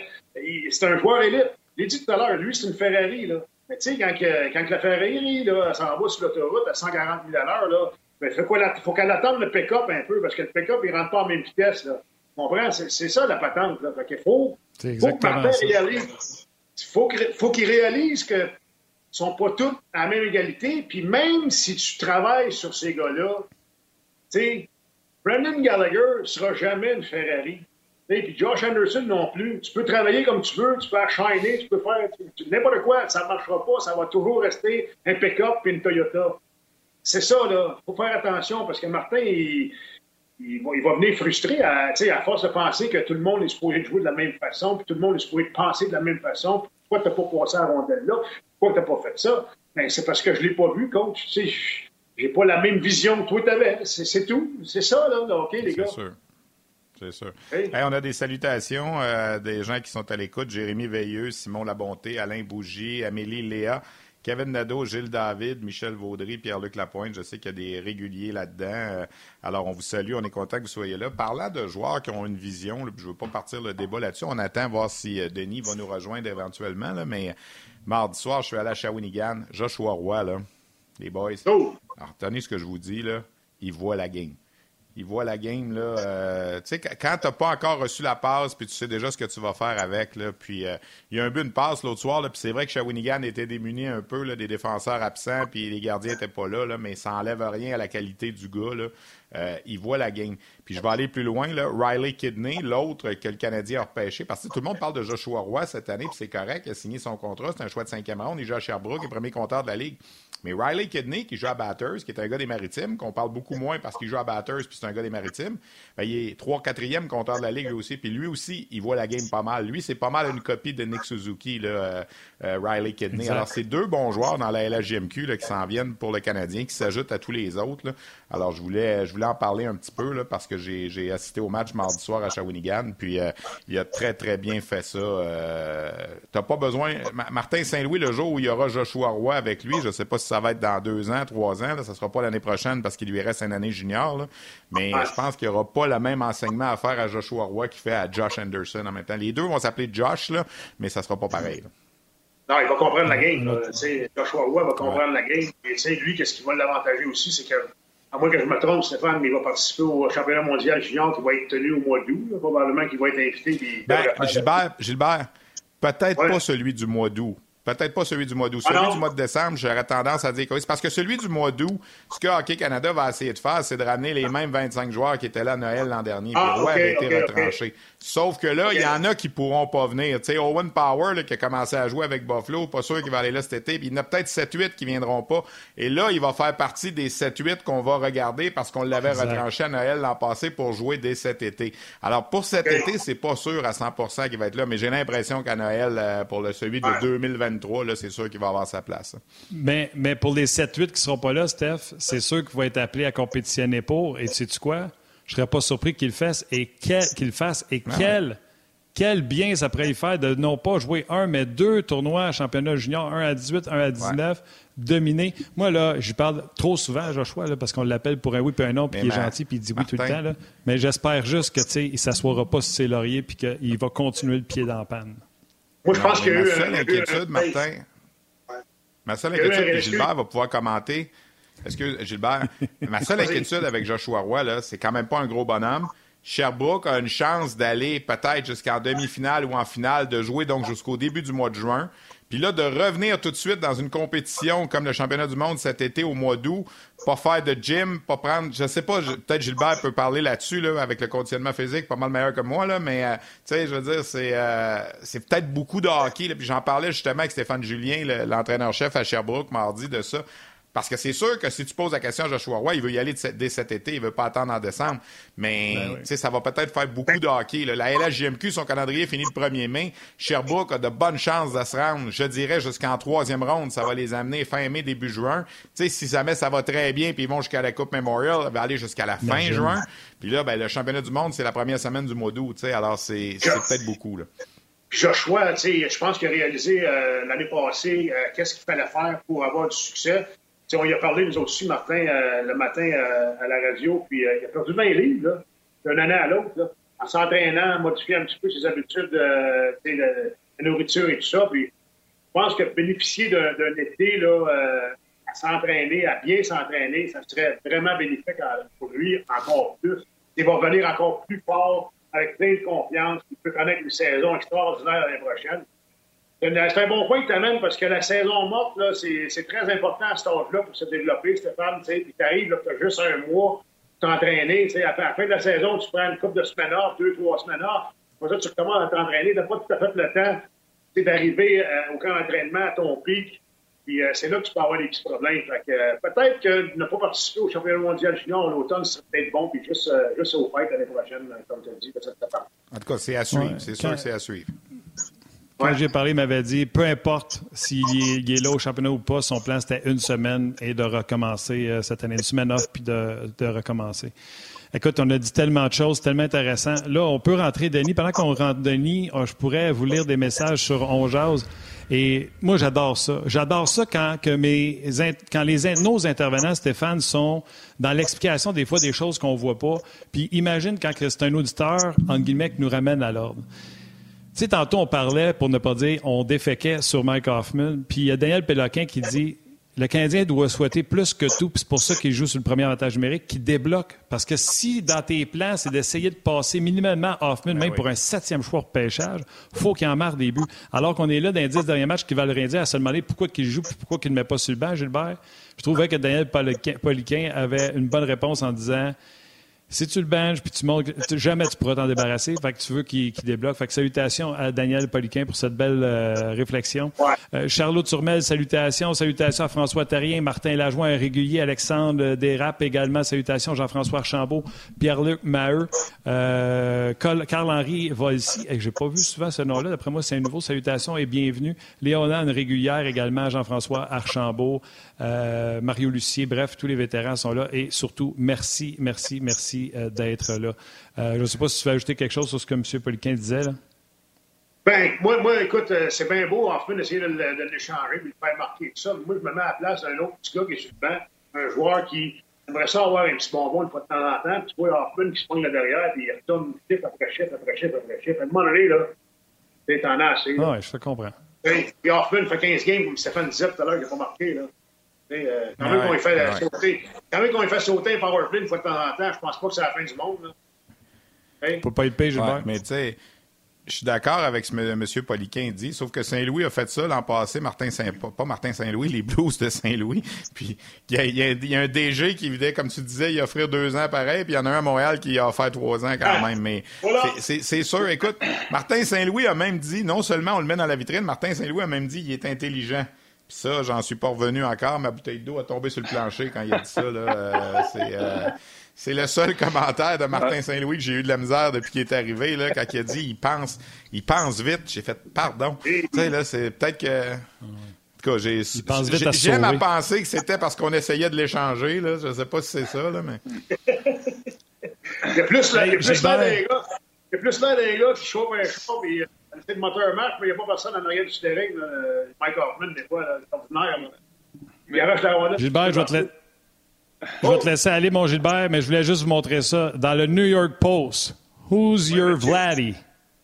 C'était un joueur élite. Je l'ai dit tout à l'heure, lui, c'est une Ferrari. Là. Mais tu sais, quand, quand, la Ferrari là, s'en va sur l'autoroute à 140 000 à l'heure, là, il faut qu'elle attende le pick-up un peu, parce que le pick-up, il ne rentre pas en même vitesse. Là. Tu comprends? C'est ça la patente. Là. Fait qu'il faut, faut que Martin réalise. Faut, faut qu'il réalise que sont pas tous à la même égalité. Puis même si tu travailles sur ces gars-là, tu sais, Brendan Gallagher ne sera jamais une Ferrari. Et puis Josh Anderson non plus. Tu peux travailler comme tu veux, tu peux enchaîner, tu peux faire n'importe quoi, ça ne marchera pas, ça va toujours rester un pick-up puis une Toyota. C'est ça, là. Il faut faire attention parce que Martin, il, va, venir frustré à, à force de penser que tout le monde est supposé jouer de la même façon, puis tout le monde est supposé penser de la même façon. Pourquoi tu n'as pas passé à la rondelle là? Pourquoi tu n'as pas fait ça? Ben, c'est parce que je ne l'ai pas vu, coach. Tu sais, j'ai pas la même vision que toi tu avais. C'est tout. C'est ça, là, OK, les gars? C'est sûr. C'est sûr. on a des salutations euh, des gens qui sont à l'écoute. Jérémy Veilleux, Simon Labonté, Alain Bougie, Amélie Léa, Kevin Nadeau, Gilles David, Michel Vaudry, Pierre-Luc Lapointe. Je sais qu'il y a des réguliers là-dedans. Euh, alors, on vous salue. On est content que vous soyez là. Parlant de joueurs qui ont une vision, je ne veux pas partir le débat là-dessus. On attend voir si euh, Denis va nous rejoindre éventuellement. Là, mais mardi soir, je suis allé à Shawinigan. Joshua Roy, là, les boys. Oh! Alors, tenez ce que je vous dis, là. Il voit la game il voit la game. Là, euh, tu sais, quand tu n'as pas encore reçu la passe, puis tu sais déjà ce que tu vas faire avec, là, puis euh, il y a un but, une passe l'autre soir, là, puis c'est vrai que Shawinigan était démuni un peu là, des défenseurs absents, puis les gardiens n'étaient pas là, là, mais ça n'enlève rien à la qualité du gars. Là. Euh, il voit la game. Puis je vais aller plus loin, là, Riley Kidney, l'autre que le Canadien a repêché, parce que tout le monde parle de Joshua Roy cette année, puis c'est correct, il a signé son contrat, c'est un choix de cinquième round, il joue à Sherbrooke, il est premier compteur de la Ligue. Mais Riley Kidney, qui joue à Batters, qui est un gars des Maritimes, qu'on parle beaucoup moins parce qu'il joue à Batters puis c'est un gars des Maritimes, ben, il est 3 4e compteur de la Ligue lui aussi. Puis lui aussi, il voit la game pas mal. Lui, c'est pas mal une copie de Nick Suzuki, là, euh, euh, Riley Kidney. Alors, c'est deux bons joueurs dans la LHGMQ là, qui s'en viennent pour le Canadien, qui s'ajoutent à tous les autres. Là. Alors, je voulais, je voulais en parler un petit peu là, parce que j'ai assisté au match mardi soir à Shawinigan. Puis, euh, il a très, très bien fait ça. Euh, T'as pas besoin... Martin Saint-Louis, le jour où il y aura Joshua Roy avec lui, je sais pas si ça va être dans deux ans, trois ans. Là, ça sera pas l'année prochaine parce qu'il lui reste une année junior. Mais je pense qu'il n'y aura pas le même enseignement à faire à Joshua Roy qu'il fait à Josh Anderson en même temps. Les deux vont s'appeler Josh, mais ça sera pas pareil. Non, il va comprendre la game. Joshua Roy va comprendre la game. Et lui, qu'est-ce qui va l'avantager aussi, c'est que à moins que je me trompe, Stéphane, mais il va participer au championnat mondial junior qui va être tenu au mois d'août. Probablement qu'il va être invité. Ben, Gilbert, Gilbert, peut-être pas celui du mois d'août. Peut-être pas celui du mois d'août. Celui du mois de décembre, j'aurais tendance à dire que oui. C'est parce que celui du mois d'août, ce que Hockey Canada va essayer de faire, c'est de ramener les mêmes 25 joueurs qui étaient là à Noël l'an dernier. Ah, puis avait été retranché. Sauf que là, il y en a qui pourront pas venir. Tu sais, Owen Power, qui a commencé à jouer avec Buffalo, pas sûr qu'il va aller là cet été. Puis il y en a peut-être 7-8 qui viendront pas. Et là, il va faire partie des 7-8 qu'on va regarder parce qu'on l'avait retranché à Noël l'an passé pour jouer dès cet été. Alors, pour cet été, c'est pas sûr à 100% qu'il va être là, mais j'ai l'impression qu'à Noël, euh, pour le celui de 2023, là, c'est sûr qu'il va avoir sa place. Mais, mais pour les 7-8 qui seront pas là, Steph, c'est sûr qu'il va être appelé à compétitionner pour. Et sais-tu quoi? je serais pas surpris qu'il le fasse et qu'il fasse et quel quel bien ça pourrait y faire de non pas jouer un, mais deux tournois à championnat junior, un à 18, un à 19, dominer. Moi, là, je parle trop souvent à Joshua, là, parce qu'on l'appelle pour un oui puis un non, puis il est gentil, puis il dit oui tout le temps. Là. Mais j'espère juste que, tu sais, il s'assoira pas sur ses lauriers, puis qu'il va continuer le pied dans la panne. Moi, je pense seule inquiétude, Martin... Ma seule inquiétude, que Gilbert va pouvoir commenter, Excuse, Gilbert. Ma seule inquiétude avec Joshua Roy, là, c'est quand même pas un gros bonhomme. Sherbrooke a une chance d'aller peut-être jusqu'en demi-finale ou en finale, de jouer donc jusqu'au début du mois de juin. Puis là, de revenir tout de suite dans une compétition comme le championnat du monde cet été au mois d'août, pas faire de gym, pas prendre, je sais pas, peut-être Gilbert peut parler là-dessus, là, avec le conditionnement physique, pas mal meilleur que moi, là, mais, euh, tu sais, je veux dire, c'est, euh, c'est peut-être beaucoup de hockey, là, puis j'en parlais justement avec Stéphane Julien, l'entraîneur-chef à Sherbrooke, mardi de ça. Parce que c'est sûr que si tu poses la question à Joshua Roy, il veut y aller dès cet été, il veut pas attendre en décembre. Mais ben ça va peut-être faire beaucoup de hockey. La LHJMQ, son calendrier finit le 1er mai. Sherbrooke a de bonnes chances de se rendre, je dirais, jusqu'en troisième ronde. Ça va les amener fin mai, début juin. sais, si jamais ça va très bien, puis ils vont jusqu'à la Coupe Memorial, ils vont aller jusqu'à la fin juin. Puis là, ben, le championnat du monde, c'est la première semaine du mois d'août. Alors, c'est peut-être beaucoup. Là. Joshua, je pense qu'il a réalisé euh, l'année passée euh, qu'est-ce qu'il fallait faire pour avoir du succès on y a parlé, nous aussi, Martin, euh, le matin euh, à la radio, puis euh, il a perdu 20 livres, d'un année à l'autre, en s'entraînant, modifiant un petit peu ses habitudes de, nourriture et tout ça. Puis, je pense que bénéficier d'un été là, à s'entraîner, à bien s'entraîner, ça serait vraiment bénéfique pour lui encore plus. Il va revenir encore plus fort, avec plein de confiance, il peut connaître une saison extraordinaire l'année prochaine. C'est un bon point que tu amènes parce que la saison morte, c'est très important à cet âge-là pour se développer, Stéphane. Puis tu arrives, tu as juste un mois t'entraîner. À la fin de la saison, tu prends une couple de semaines off, deux, trois semaines off. Pour ça, tu recommences à t'entraîner. Tu n'as pas tout à fait le temps d'arriver euh, au camp d'entraînement à ton pic. Puis euh, c'est là que tu peux avoir des petits problèmes. Euh, peut-être que ne pas participer au championnat mondial junior en automne serait peut-être bon, puis juste, juste au fait l'année prochaine, comme tu as dit, ça En tout cas, c'est à suivre. c'est sûr que c'est à suivre. Quand j'ai parlé, il m'avait dit peu importe s'il est, là au championnat ou pas, son plan c'était une semaine et de recommencer cette année, une semaine off puis de, de recommencer. Écoute, on a dit tellement de choses, tellement intéressant. Là, on peut rentrer, Denis. Pendant qu'on rentre, Denis, oh, je pourrais vous lire des messages sur On Et moi, j'adore ça. J'adore ça quand, que mes, quand les, nos intervenants, Stéphane, sont dans l'explication des fois des choses qu'on voit pas. Puis imagine quand c'est un auditeur, en guillemets, qui nous ramène à l'ordre. Tu sais, tantôt, on parlait, pour ne pas dire, on déféquait sur Mike Hoffman. Puis il y a Daniel Péloquin qui dit le Canadien doit souhaiter plus que tout, puis c'est pour ça qu'il joue sur le premier avantage numérique, qu'il débloque. Parce que si dans tes plans, c'est d'essayer de passer minimalement Hoffman, ben même pour un septième choix de pêchage, faut qu'il en marre des buts. Alors qu'on est là dans les dix derniers matchs qui valent rien dire à se demander pourquoi il joue puis pourquoi il ne met pas sur le banc, Gilbert. Je trouvais que Daniel Poliquin avait une bonne réponse en disant si tu le banges puis tu montres, jamais tu pourras t'en débarrasser. Fait que tu veux qu'il débloque. Fait que salutations à Daniel Poliquin pour cette belle euh, réflexion. Euh, Charlotte Turmel, salutations. Salutations à François Terrien, Martin Lajoie, un régulier, Alexandre Desrapes également. Salutations Jean-François Archambault, Pierre-Luc Maheu, euh, Carl-Henri Volsi. J'ai pas vu souvent ce nom-là. D'après moi, c'est un nouveau. Salutations et bienvenue. Léona, une régulière également. Jean-François Archambault, Mario Lucier. Bref, tous les vétérans sont là. Et surtout, merci, merci, merci euh, d'être là. Euh, je ne sais pas si tu veux ajouter quelque chose sur ce que M. Poliquin disait. Là. Ben, moi, moi, écoute, euh, c'est bien beau, en fait, d'essayer de, l'échanger et de le faire marquer tout ça. moi, je me mets à la place d'un autre petit gars qui est sur le banc, un joueur qui aimerait ça avoir un petit bonbon une fois de temps en temps. Puis tu vois Hoffman qui se prend là derrière, puis il retourne chiffre après chiffre après chiffre après chiffre. À un moment donné, là, c'est en assez. Oui, je te comprends. Puis Hoffman fait 15 games, comme Stéphane disait tout à l'heure, qu'il n'a pas marqué. Là. Euh, quand même qu'on lui fait sauter, quand même qu'on fait sauter un powerplay une fois de temps en temps, je pense pas que c'est la fin du monde. Là. Hey. Faut pas être payé, ouais, Mais tu sais, je suis d'accord avec ce que M. Poliquin dit, sauf que Saint-Louis a fait ça l'an passé, Martin Saint pas Martin Saint-Louis, les Blues de Saint-Louis. Puis il y, y, a un DG qui venait, comme tu disais, il a offert deux ans pareil, puis il y en a un à Montréal qui a offert trois ans quand ah, même. Mais c'est sûr, écoute, Martin Saint-Louis a même dit, non seulement on le met dans la vitrine, Martin Saint-Louis a même dit il est intelligent. Puis ça, j'en suis pas revenu encore. Ma bouteille d'eau a tombé sur le plancher quand il a dit ça. Euh, euh, c'est, le seul commentaire de Martin Saint-Louis que j'ai eu de la misère depuis qu'il est arrivé. Là, quand il a dit il pense, il pense vite. J'ai fait pardon. Tu sais, là, c'est peut-être que. En tout cas, j'ai, j'aime à penser que c'était parce qu'on essayait de l'échanger. Là. Je sais pas si c'est ça, là, mais. il y a plus là, il y a plus là des gars. Il y a plus là des gars qui chauffent un et le moteur marche, mais il n'y a pas personne en arrière du steering. Mike Hoffman, des fois, c'est ordinaire. Il arrache la rondelle. Gilbert, je vais, te je vais te laisser aller, mon Gilbert, mais je voulais juste vous montrer ça. Dans le New York Post, Who's your Vladdy?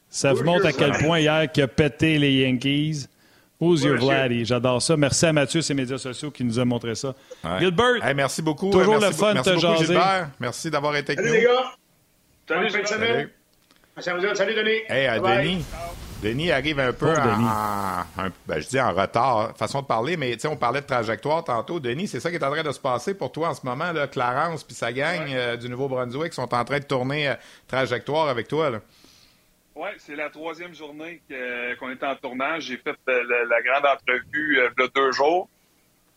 Ça vous montre à quel point hier qu'il a pété les Yankees. Who's your Vladdy? J'adore ça. Merci à Mathieu, ses médias sociaux, qui nous a montré ça. Gilbert! merci beaucoup. Toujours le fun de te jaser. Gilbert. Merci d'avoir été avec nous. Salut, les gars! Salut, salut. Salut, salut Denis. Hey, à Denis. Denis arrive un peu en, ben, je dis en retard, façon de parler, mais on parlait de trajectoire tantôt. Denis, c'est ça qui est en train de se passer pour toi en ce moment. Là, Clarence puis sa gang euh, du Nouveau-Brunswick sont en train de tourner euh, trajectoire avec toi. Oui, c'est la troisième journée qu'on est en tournage. J'ai fait euh, la, grande entrevue il y a deux jours.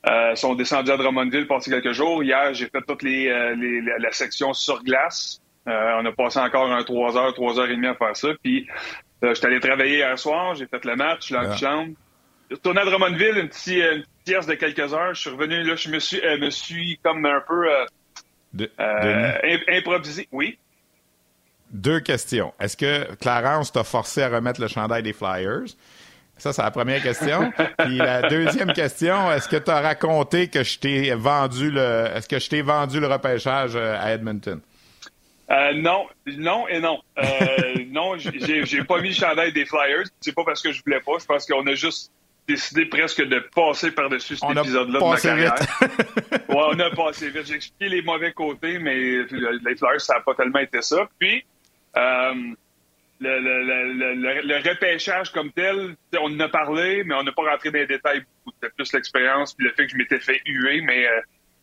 ils sont descendus à Drummondville passé quelques jours. Hier, j'ai fait toute les, la section sur glace. On a passé encore un 3 heures, 3 heures et demie à faire ça. Puis je suis allé travailler hier soir, j'ai fait le match, je suis en chambre. Je suis à Drummondville, une petite, une pièce de quelques heures. Je suis revenu, là, je me suis, euh, me suis comme un peu euh, euh, improvisé. Oui. Deux questions. Est-ce que Clarence t'a forcé à remettre le chandail des Flyers? Ça, c'est la première question. Puis la deuxième question, est-ce que tu as raconté que je t'ai vendu le est-ce que je t'ai vendu le repêchage à Edmonton? Euh, non, non et non. Euh, non, j'ai pas mis le chandail des Flyers. C'est pas parce que je voulais pas. Je pense qu'on a juste décidé presque de passer par-dessus cet épisode-là de ma carrière. ouais, on a passé vite. J'ai expliqué les mauvais côtés, mais les Flyers, ça n'a pas tellement été ça. Puis, euh, le, le, le, le, repêchage comme tel, on en a parlé, mais on n'a pas rentré dans les détails beaucoup. C'était plus l'expérience puis le fait que je m'étais fait huer, mais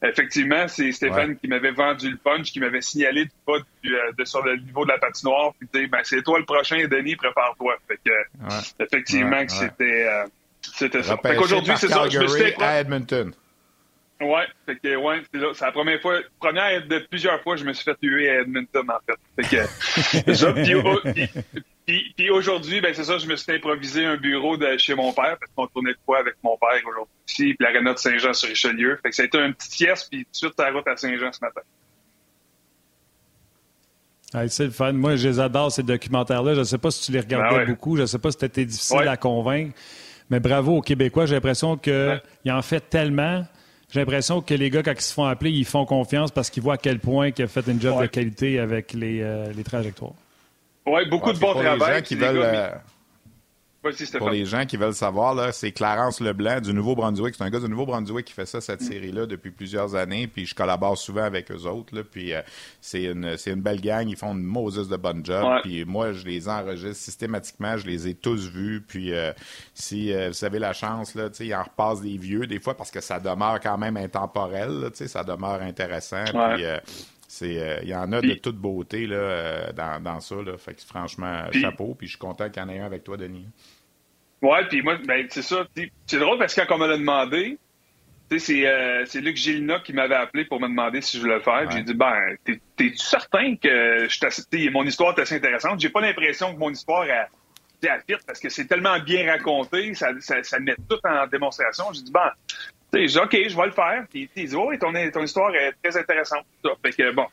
effectivement, c'est Stéphane qui m'avait vendu le punch, qui m'avait signalé du pas de, sur le niveau de la patinoire. Puis ben, c'est toi le prochain, Denis, prépare-toi. Fait que, effectivement, que c'était c'était ça. Fait qu'aujourd'hui, c'est ça. Je me suis à Edmonton. Ouais, fait que, ouais, c'est la première fois, première de plusieurs fois, je me suis fait tuer à Edmonton, en fait. Fait que, ça, puis, puis, aujourd'hui, ben, c'est ça, je me suis improvisé un bureau de chez mon père, parce qu'on tournait de quoi avec mon père aujourd'hui puis l'aréna de Saint-Jean sur Richelieu. Fait que ça a été un petit sieste, puis tout de suite, la route à Saint-Jean ce matin. c'est le fun. Moi, je les adore, ces documentaires-là. Je ne sais pas si tu les regardais ben beaucoup. Je ne sais pas si c'était difficile à convaincre. Mais bravo aux Québécois. J'ai l'impression qu'ils en fait tellement j'ai l'impression que les gars, quand ils se font appeler, ils font confiance parce qu'ils voient à quel point il a fait une job de qualité avec les, euh, les trajectoires. Oui, beaucoup de bon travail. qui veulent, euh, pour les gens qui veulent savoir, c'est Clarence Leblanc du Nouveau-Brunswick. C'est un gars du Nouveau-Brunswick qui fait ça, cette série-là, depuis plusieurs années. Puis je collabore souvent avec eux autres. Là, puis euh, c'est une, une, belle gang. Ils font une Moses de bonne job. Puis moi, je les enregistre systématiquement. Je les ai tous vus. Puis euh, si euh, vous avez la chance, là, ils en repassent des vieux des fois parce que ça demeure quand même intemporel. Là, ça demeure intéressant. Puis il y en a de toute beauté là, dans, dans ça. Là. Fait que franchement, chapeau. Puis je suis content qu'il y en ait un avec toi, Denis. Ouais, puis moi, ben, c'est ça. C'est drôle parce que quand on me l'a demandé, c'est euh, Luc Gélina qui m'avait appelé pour me demander si je voulais le faire. J'ai dit, ben, t'es-tu certain que je mon histoire est assez intéressante? J'ai pas l'impression que mon histoire a, à fit parce que c'est tellement bien raconté, ça, ça, ça, met tout en démonstration. J'ai dit, ben, tu sais, OK, je vais le faire. Puis il dit, oh, ton, ton histoire est très intéressante. Fait que, bon,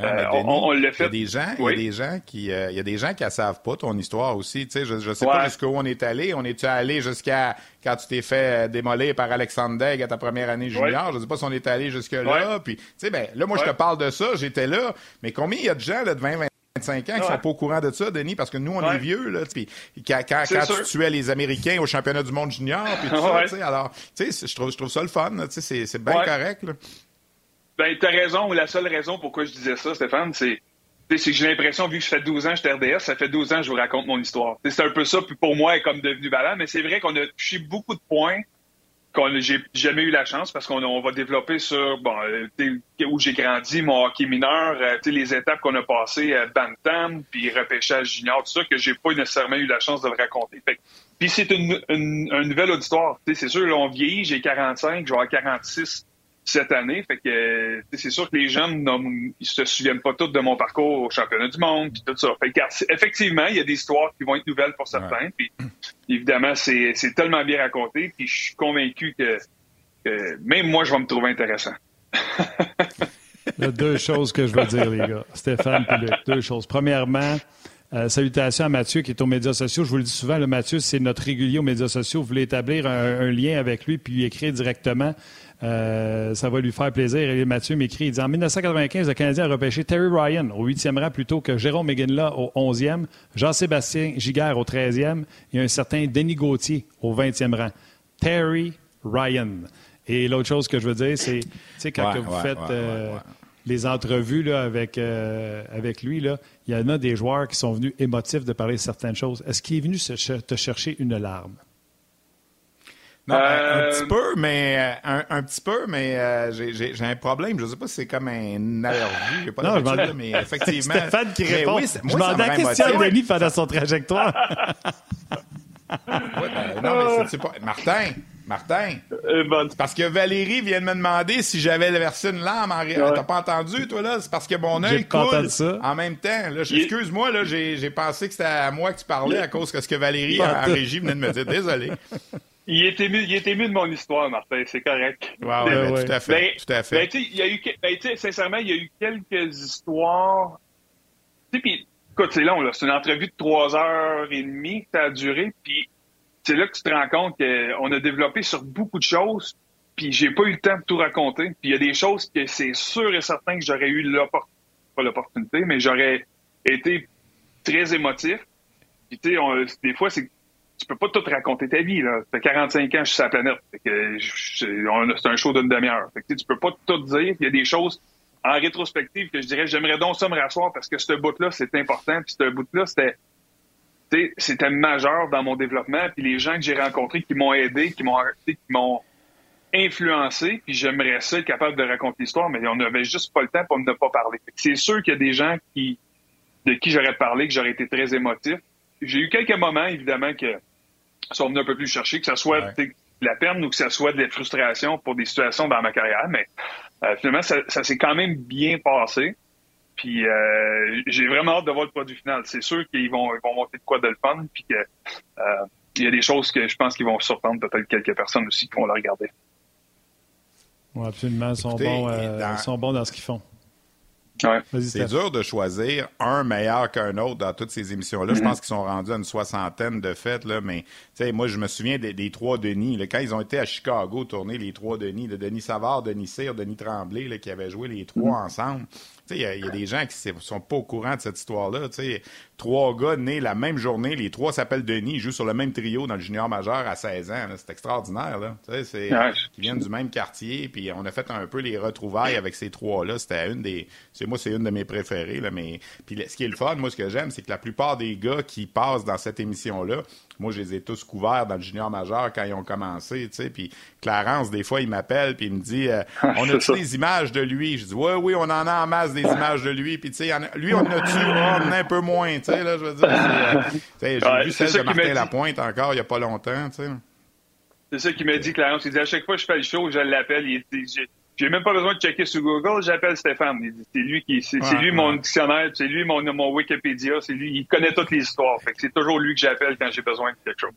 euh, on, l'a fait. Il y a des gens, il y a des gens qui, euh, il y a des gens qui ne savent pas ton histoire aussi. Tu sais, je, ne sais pas jusqu'où on est allé. On est-tu allé jusqu'à quand tu t'es fait euh, démolir par Alexandre Degg à ta première année junior? Je ne sais pas si on est allé jusque là. Puis, tu sais, ben là, moi, je te parle de ça. J'étais là. Mais combien il y a de gens là, de 20, 25 ans qui sont pas au courant de ça, Denis, parce que nous, on est vieux, là, puis quand, quand, tu tuais les Américains au championnat du monde junior, puis tout ça, alors, tu sais, je trouve, je trouve ça le fun, tu sais, c'est bien correct, là. Ben, t'as raison. La seule raison pourquoi je disais ça, Stéphane, c'est que j'ai l'impression, vu que je fais 12 ans, je suis RDS, ça fait 12 ans que je vous raconte mon histoire. C'est un peu ça, puis pour moi, est comme devenu balade, mais c'est vrai qu'on a touché beaucoup de points qu'on j'ai jamais eu la chance parce qu'on va développer sur bon, euh, où j'ai grandi, mon hockey mineur, euh, les étapes qu'on a passées Bantam, puis repêchage junior, tout ça, que j'ai pas nécessairement eu la chance de le raconter. puis c'est une, une, un nouvel auditoire. C'est sûr, là, on vieillit, j'ai 45, je vais avoir 46 cette année. Fait que c'est sûr que les jeunes ils se souviennent pas tous de mon parcours au championnat du monde puis tout ça. Fait que, effectivement, il y a des histoires qui vont être nouvelles pour certains. Puis évidemment, c'est tellement bien raconté. Puis je suis convaincu que, même moi, je vais me trouver intéressant. il y a deux choses que je veux dire, les gars. Stéphane et Luc, deux choses. Premièrement, euh, salutations à Mathieu qui est aux médias sociaux. Je vous le dis souvent, le Mathieu, c'est notre régulier aux médias sociaux. Vous voulez établir un, lien avec lui puis lui écrire directement. Euh, ça va lui faire plaisir. Et Mathieu m'écrit, il dit En 1995, le Canadien a repêché Terry Ryan au 8e rang plutôt que Jérôme McGinley au 11e, Jean-Sébastien Giguère au 13e et un certain Denis Gauthier au 20e rang. Terry Ryan. Et l'autre chose que je veux dire, c'est, tu sais, quand vous faites euh, les entrevues là, avec, euh, avec lui, là, il y en a des joueurs qui sont venus émotifs de parler de certaines choses. Est-ce qu'il est venu te chercher une larme? Non, ben, un petit euh, peu, mais un, un petit peu, mais euh, j'ai un problème. Je sais pas si c'est comme un allergie. J'ai pas non, je mais effectivement. Stéphane qui répond. Oui, je demandais la question à Denis pendant son trajectoire. ouais, ben, non, mais c'est pas. Martin, Martin. Euh, parce que Valérie vient de me demander si j'avais versé une larme en réalité. T'as pas entendu, toi, là? C'est parce que mon œil coule en même temps. Excuse-moi, là, j'ai pensé que c'était à moi que tu parlais à cause que ce que Valérie en régie venait de me dire. Désolé. Il est ému, il est ému de mon histoire, Martin, c'est correct. Wow, ouais, tout à fait. Ben, tout à fait. Ben, il y a eu, ben, sincèrement, il y a eu quelques histoires. Puis, écoute, c'est long, là. C'est une entrevue de trois heures et demie que ça a duré. Puis, c'est là que tu te rends compte qu'on a développé sur beaucoup de choses. Puis, j'ai pas eu le temps de tout raconter. Puis, il y a des choses que c'est sûr et certain que j'aurais eu l'opportunité, pas l'opportunité, mais j'aurais été très émotif. Puis, tu sais, des fois, c'est tu peux pas tout raconter ta vie. Là. Ça fait 45 ans je suis sur la planète. C'est un show d'une demi-heure. Tu peux pas tout dire. Il y a des choses en rétrospective que je dirais, j'aimerais donc ça me rasseoir parce que ce bout-là, c'est important. Puis ce bout-là, c'était c'était majeur dans mon développement. Puis les gens que j'ai rencontrés qui m'ont aidé, qui m'ont qui m'ont influencer, puis j'aimerais ça être capable de raconter l'histoire, mais on n'avait juste pas le temps pour ne pas parler. C'est sûr qu'il y a des gens qui, de qui j'aurais parlé, que j'aurais été très émotif. J'ai eu quelques moments, évidemment, que sont venus un peu plus chercher, que ce soit de la peine ou que ce soit de la frustration pour des situations dans ma carrière, mais euh, finalement, ça, s'est quand même bien passé. Puis euh, j'ai vraiment hâte de voir le produit final. C'est sûr qu'ils vont, ils vont monter de quoi de le fun, puis que euh, il y a des choses que je pense qu'ils vont surprendre peut-être quelques personnes aussi qui vont le regarder. Oui, absolument. Ils sont, bons, euh, sont bons dans ce qu'ils font. C'est dur de choisir un meilleur qu'un autre dans toutes ces émissions-là. Je mm-hmm. pense qu'ils sont rendus à une soixantaine de fêtes, là, mais moi, je me souviens des, trois Denis. quand ils ont été à Chicago tourner les trois Denis, de Denis Savard, Denis Cyr, Denis Tremblay, qui avaient joué les trois mm-hmm. ensemble, il y, a des gens qui ne sont pas au courant de cette histoire-là. Trois gars nés la même journée, les trois s'appellent Denis, ils jouent sur le même trio dans le junior majeur à 16 ans. C'est extraordinaire. Là. C'est, Ils viennent du même quartier, puis on a fait un peu les retrouvailles avec ces trois-là. C'était une des. C'est, moi, c'est une de mes préférées. Là, mais puis ce qui est le fun, moi, ce que j'aime, c'est que la plupart des gars qui passent dans cette émission-là, moi, je les ai tous couverts dans le junior majeur quand ils ont commencé, tu sais. Puis Clarence, des fois, il m'appelle puis il me dit euh, On a-tu des images de lui? Je dis Oui, oui, on en a en masse des images de lui. Puis, tu sais, lui, on en a-tu? Oh, On en a un peu moins, tu sais, là, je veux dire. Euh, j'ai vu celle de Martin Lapointe encore il n'y a pas longtemps, tu sais. C'est ça qui m'a dit, Clarence. Il dit à chaque fois que je fais le show, je l'appelle. Il dit j'ai même pas besoin de checker sur Google, j'appelle Stéphane. C'est lui qui, c'est lui mon dictionnaire, c'est lui mon, mon Wikipédia, c'est lui, il connaît toutes les histoires. Fait que c'est toujours lui que j'appelle quand j'ai besoin de quelque chose.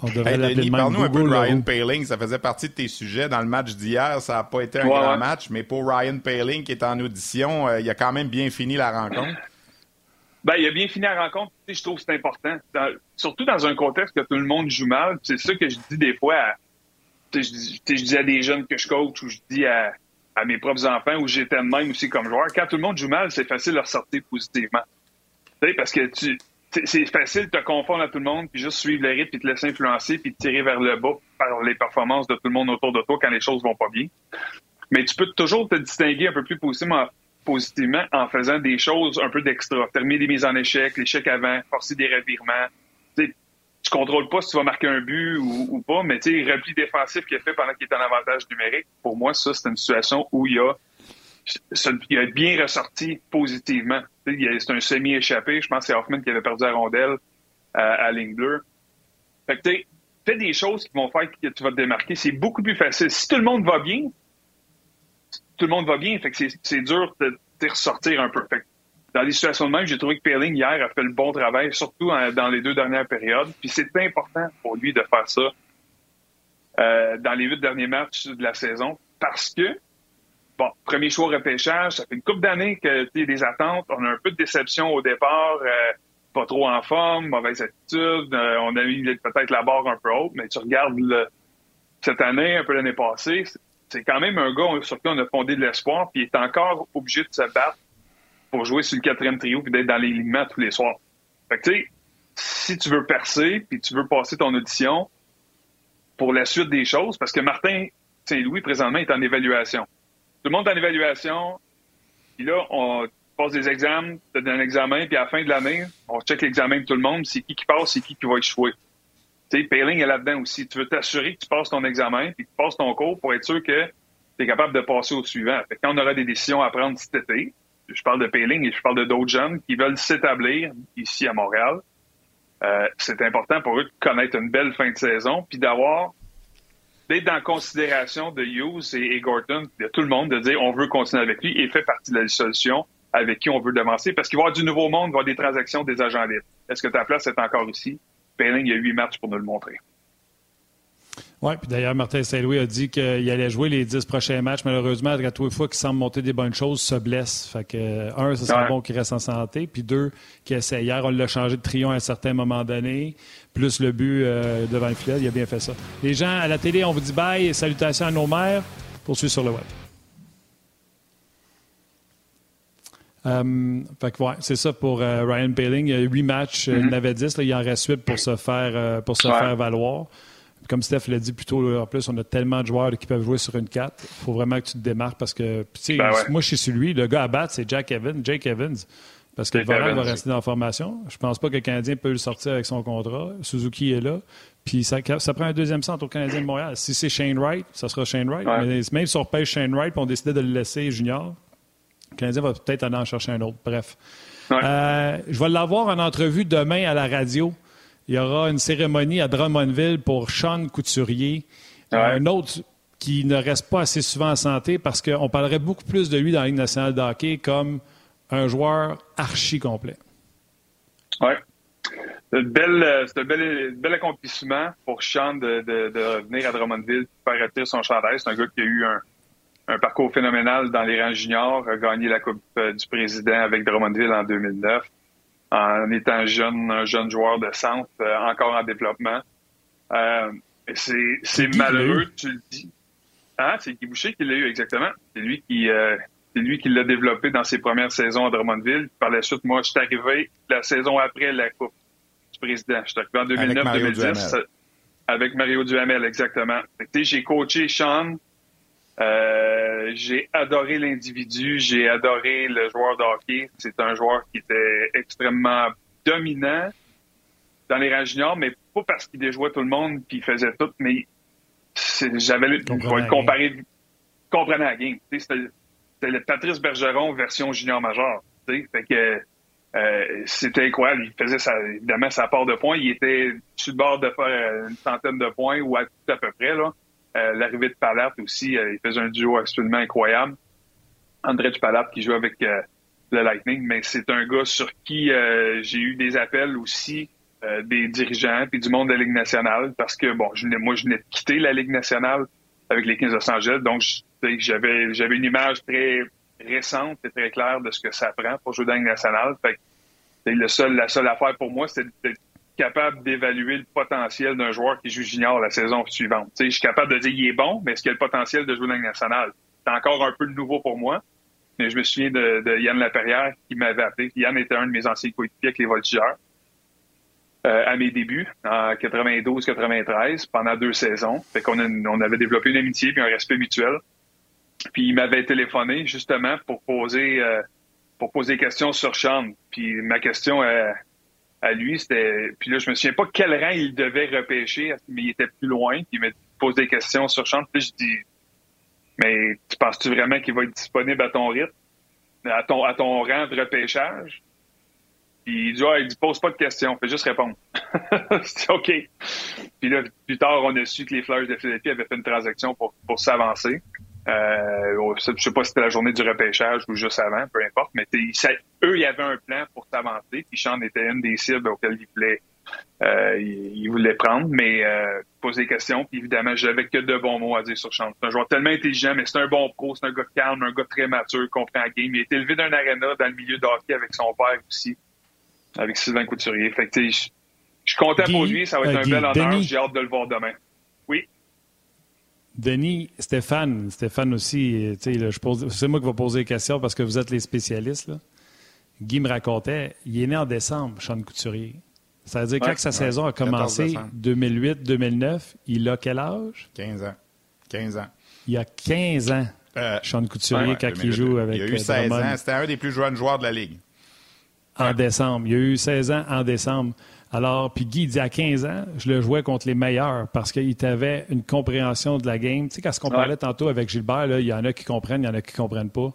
On devrait hey, parle-nous un peu de Ryan Paling. Ça faisait partie de tes sujets dans le match d'hier. Ça n'a pas été un grand match, mais pour Ryan Paling qui est en audition, euh, il a quand même bien fini la rencontre. Ben, il a bien fini la rencontre. Je trouve que c'est important. surtout dans un contexte que tout le monde joue mal. C'est ça que je dis des fois à, je, je, dis à des jeunes que je coach ou je dis à, mes propres enfants ou j'étais même aussi comme joueur, quand tout le monde joue mal, c'est facile de ressortir positivement. parce que tu c'est facile de te confondre à tout le monde, puis juste suivre le rythme, puis te laisser influencer, puis te tirer vers le bas par les performances de tout le monde autour de toi quand les choses vont pas bien. Mais tu peux toujours te distinguer un peu plus positivement, positivement en faisant des choses un peu d'extra. Terminer des mises en échec, l'échec avant, forcer des revirements tu contrôles pas si tu vas marquer un but ou, pas, mais tu sais, repli défensif qu'il a fait pendant qu'il est en avantage numérique, pour moi, ça, c'est une situation où il a, il a bien ressorti positivement. C'est un semi-échappé. Je pense que c'est Hoffman qui avait perdu la rondelle euh, à, ligne bleue. Fait que tu fais des choses qui vont faire que tu vas te démarquer. C'est beaucoup plus facile. Si tout le monde va bien, tout le monde va bien. Fait que c'est dur de, de ressortir un peu. Fait dans les situations de même, j'ai trouvé que Perling hier a fait le bon travail, surtout dans les deux dernières périodes. Puis c'est important pour lui de faire ça euh, dans les huit derniers matchs de la saison parce que, bon, premier choix repêchage, ça fait une couple d'années que tu des attentes. On a un peu de déception au départ, euh, pas trop en forme, mauvaise attitude. Euh, on a mis peut-être la barre un peu haute, mais tu regardes cette année, un peu l'année passée, c'est quand même un gars sur qui on a fondé de l'espoir, puis il est encore obligé de se battre pour jouer sur le quatrième trio puis d'être dans l'alignement tous les soirs. Fait que, tu sais, si tu veux percer puis tu veux passer ton audition pour la suite des choses, parce que Martin Saint-Louis, présentement, est en évaluation. Tout le monde est en évaluation, puis là, on passe des examens, tu un examen, puis à la fin de l'année, on check l'examen de tout le monde, c'est qui qui passe, c'est qui qui va échouer. Tu sais, Payling est là-dedans aussi. Tu veux t'assurer que tu passes ton examen, puis que tu passes ton cours pour être sûr que tu es capable de passer au suivant. Fait que quand on aura des décisions à prendre cet été, je parle de Payling et je parle de d'autres jeunes qui veulent s'établir ici à Montréal. Euh, c'est important pour eux de connaître une belle fin de saison, puis d'avoir d'être dans considération de Hughes et, Gorton, de tout le monde, de dire on veut continuer avec lui et fait partie de la solution avec qui on veut devancer, parce qu'il va y avoir du nouveau monde, il va y avoir des transactions, des agents libres. Est-ce que ta place est encore ici? Payling, il y a huit matchs pour nous le montrer. Oui, puis d'ailleurs, Martin Saint-Louis a dit qu'il allait jouer les dix prochains matchs. Malheureusement, à tous les fois qu'il semble monter des bonnes choses, se blesse. Fait que, un, ce serait bon qu'il reste en santé. Puis deux, qu'il essaie. Hier, on l'a changé de trion à un certain moment donné. Plus le but euh, devant le filet, il a bien fait ça. Les gens à la télé, on vous dit bye et salutations à nos mères. Poursuivre sur le web. Euh, fait que, ouais, c'est ça pour euh, Ryan Paling. Il y a huit matchs, il en avait dix. il en reste huit pour se faire, pour se faire valoir comme Steph l'a dit plus tôt, en plus, on a tellement de joueurs qui peuvent jouer sur une 4. Il faut vraiment que tu te démarques parce que, ben moi, je suis sur lui. Le gars à battre, c'est Jack Evans. Jake Evans, Parce que Vorak va rester dans la formation. Je pense pas que le Canadien peut le sortir avec son contrat. Suzuki est là. Puis ça, ça, prend un deuxième centre au Canadien de Montréal. Si c'est Shane Wright, ça sera Shane Wright. Mais même si on repêche Shane Wright et on décidait de le laisser junior, le Canadien va peut-être aller en chercher un autre. Bref. Euh, je vais l'avoir en entrevue demain à la radio. Il y aura une cérémonie à Drummondville pour Sean Couturier. Un autre qui ne reste pas assez souvent en santé parce qu'on parlerait beaucoup plus de lui dans la Ligue nationale de hockey comme un joueur archi complet. Oui. C'est un bel, accomplissement pour Sean de, revenir à Drummondville faire retirer son chandail. C'est un gars qui a eu un, parcours phénoménal dans les rangs juniors, a gagné la Coupe euh, du Président avec Drummondville en 2009, en étant jeune, un jeune joueur de centre, euh, encore en développement. Euh, c'est malheureux, tu le dis. Ah, c'est Guy Boucher qui l'a eu, exactement. C'est lui qui, c'est lui qui l'a développé dans ses premières saisons à Drummondville. Par la suite, moi, je suis arrivé la saison après la Coupe du Président. Je suis arrivé en 2009-2010 avec Mario Duhamel, exactement. J'ai coaché Sean. Euh, j'ai adoré l'individu, j'ai adoré le joueur de hockey. C'est un joueur qui était extrêmement dominant dans les rangs juniors, mais pas parce qu'il déjouait tout le monde puis il faisait tout, mais j'avais le comparer, comprenait la game. C'était le Patrice Bergeron version junior major. Fait que euh, c'était incroyable. Il faisait sa, évidemment sa part de points. Il était sur le bord de faire euh, une centaine de points ou à tout à peu près. Là. Euh, l'arrivée de Palat aussi, il faisait un duo absolument incroyable. André Palat qui joue avec le Lightning, mais c'est un gars sur qui j'ai eu des appels aussi des dirigeants puis du monde de la Ligue nationale parce que bon, je moi je venais de quitter la Ligue nationale avec les 15 de Los Angeles, donc j'avais une image très récente et très claire de ce que ça prend pour jouer dans la Ligue nationale. La seule affaire pour moi, c'est d'être capable d'évaluer le potentiel d'un joueur qui joue junior la saison suivante. je suis capable de dire qu'il est bon, mais est-ce qu'il a le potentiel de jouer dans la nationale? C'est encore un peu nouveau pour moi. Mais je me souviens de, Yann Laperrière qui m'avait appelé. Yann était un de mes anciens coéquipiers avec les Voltigeurs. Euh, à mes débuts, en 92-93, pendant deux saisons. On avait développé une amitié puis un respect mutuel. Puis il m'avait téléphoné justement pour poser euh, pour poser des questions sur Sean. Puis ma question lui, c'était. Puis là, je me souviens pas quel rang il devait repêcher, mais il était plus loin. Puis il me pose des questions sur Sean. Puis je dis Mais tu penses-tu vraiment qu'il va être disponible à ton rythme? À ton, à ton rang de repêchage? Puis il dit, ah, il dit, pose pas de questions, fais juste répondre. c'est OK. Puis là, plus tard, on a su que les Fleurs de Philadelphie avaient fait une transaction pour, pour s'avancer. Euh, je sais pas si c'était la journée du repêchage ou juste avant, peu importe, mais eux, il y avait un plan pour s'avancer, puis Sean était une des cibles auxquelles il voulait, euh, prendre, mais euh, poser des questions, puis évidemment, j'avais que de bons mots à dire sur Sean. C'est un joueur tellement intelligent, mais c'est un bon pro, c'est un gars calme, un gars très mature, comprend la game. Il est élevé d'un arena dans le milieu de hockey avec son père aussi, avec Sylvain Couturier. Fait que, je, je suis content pour lui, ça va être un bel honneur, j'ai hâte de le voir demain. Oui. Denis, Stéphane, Stéphane aussi, c'est moi qui vais poser les questions parce que vous êtes les spécialistes. Là. Guy me racontait, il est né en décembre, Sean Couturier. Ça veut dire quand sa saison a commencé, 2008-2009, il a quel âge? 15 ans. 15 ans. Il a 15 ans, euh, Sean Couturier, quand il joue avec Il a eu 16 euh, ans. C'était un des plus jeunes joueurs de la Ligue. En décembre. Il a eu 16 ans en décembre. Alors, puis Guy dit à 15 ans, je le jouais contre les meilleurs parce qu'il avait une compréhension de la game. Tu sais, quand on parlait tantôt avec Gilbert, il y en a qui comprennent, il y en a qui ne comprennent pas.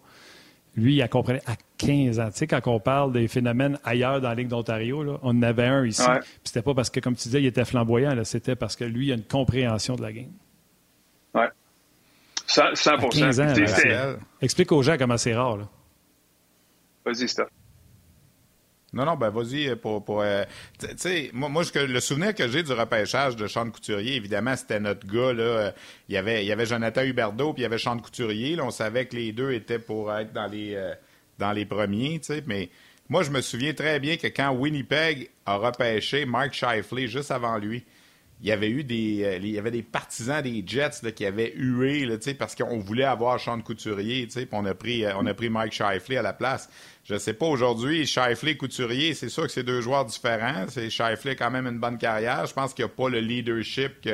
Lui, il a compris à 15 ans. Tu sais, quand on parle des phénomènes ailleurs dans la Ligue d'Ontario, on en avait un ici. Puis c'était pas parce que, comme tu disais, il était flamboyant, c'était parce que lui, il a une compréhension de la game. Oui. 100, 15 ans, Explique aux gens comment c'est rare. Vas-y, Steph. Non, non, ben vas-y euh, pour. euh, tu sais, moi, moi le souvenir que j'ai du repêchage de Sean Couturier, évidemment, c'était notre gars. Là, euh, il, y avait, il y avait Jonathan Huberdeau, puis il y avait Sean Couturier. On savait que les deux étaient pour être dans les, dans les premiers, tu sais, mais moi, je me souviens très bien que quand Winnipeg a repêché Mark Shifley juste avant lui, il y avait eu des, il y avait des partisans des Jets qui avaient hué parce qu'on voulait avoir Sean Couturier, on a pris, on a pris Mike Shifley à la place. Je sais pas aujourd'hui, Shifley, Couturier, c'est sûr que c'est deux joueurs différents. C'est Shifley quand même une bonne carrière. Je pense qu'il n'y a pas le leadership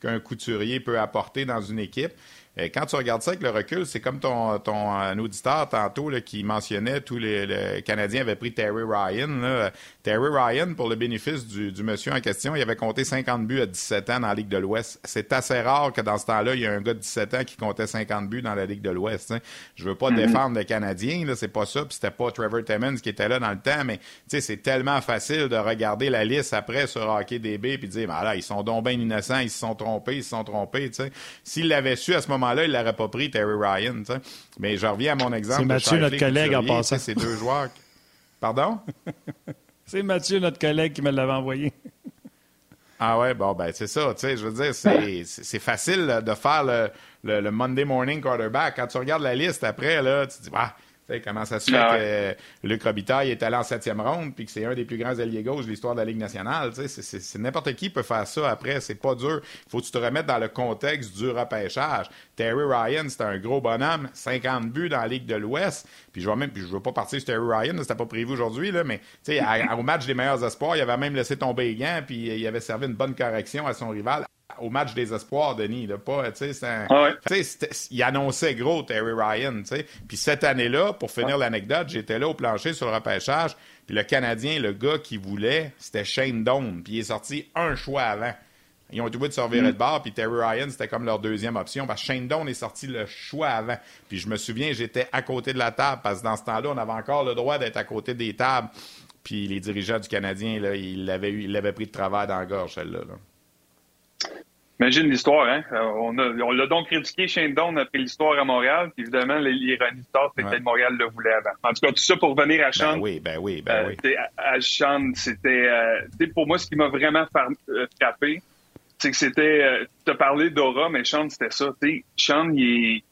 qu'un Couturier peut apporter dans une équipe. quand tu regardes ça avec le recul, c'est comme ton, ton auditeur tantôt qui mentionnait tous les, les Canadiens avaient pris Terry Ryan. Terry Ryan, pour le bénéfice du, du, monsieur en question, il avait compté 50 buts à 17 ans dans la Ligue de l'Ouest. C'est assez rare que dans ce temps-là, il y ait un gars de 17 ans qui comptait 50 buts dans la Ligue de l'Ouest. Je veux pas mm-hmm. défendre le Canadien, là, c'est pas ça, puis c'était pas Trevor Timmons qui était là dans le temps, mais c'est tellement facile de regarder la liste après sur Hockey DB puis dire, ben là, ils sont donc bien innocents, ils se sont trompés, ils se sont trompés, S'il l'avait su à ce moment-là, il l'aurait pas pris, Terry Ryan, Mais je reviens à mon exemple. C'est Mathieu, notre collègue, en passant. C'est deux joueurs. Pardon? c'est Mathieu, notre collègue, qui me l'avait envoyé. Ah ouais, bon, ben c'est ça, tu sais, je veux dire, c'est facile de faire le, le, Monday morning quarterback. Quand tu regardes la liste après, là, tu te dis, ah, comment ça se fait ah que Luc Robitaille est allé en septième ronde puis que c'est un des plus grands alliés gauche de l'histoire de la Ligue nationale. C'est n'importe qui peut faire ça après. C'est pas dur. Il faut que tu te remettes dans le contexte du repêchage. Terry Ryan, c'était un gros bonhomme, 50 buts dans la Ligue de l'Ouest. Puis je vois même, puis je veux pas partir sur Terry Ryan, c'était pas prévu aujourd'hui, là, mais au match des meilleurs espoirs, il avait même laissé tomber les gants, puis il avait servi une bonne correction à son rival au match des espoirs, Denis. Là, pas, ah il annonçait gros Terry Ryan. Puis cette année-là, pour finir l'anecdote, j'étais là au plancher sur le repêchage. Puis le Canadien, le gars qui voulait, c'était Shane Doan. Puis il est sorti un choix avant. Ils ont été de servir mm. de bord, puis Terry Ryan, c'était comme leur deuxième option, parce que Shane Doan est sorti le choix avant. Puis je me souviens, j'étais à côté de la table, parce que dans ce temps-là, on avait encore le droit d'être à côté des tables. Puis les dirigeants du Canadien, là, ils l'avaient pris de travers dans la gorge, celle-là. là Imagine l'histoire, hein? Euh, on, l'a donc critiqué Shane Doan après l'histoire à Montréal. Puis évidemment, l'ironie de c'est que Montréal le voulait avant. En tout cas, tout ça pour revenir à Sean. Ben oui, ben oui, ben euh, oui. À, Sean, c'était... Euh, pour moi, ce qui m'a vraiment frappé, c'est que c'était... tu as parlé d'aura, mais Sean, c'était ça. Sean, il,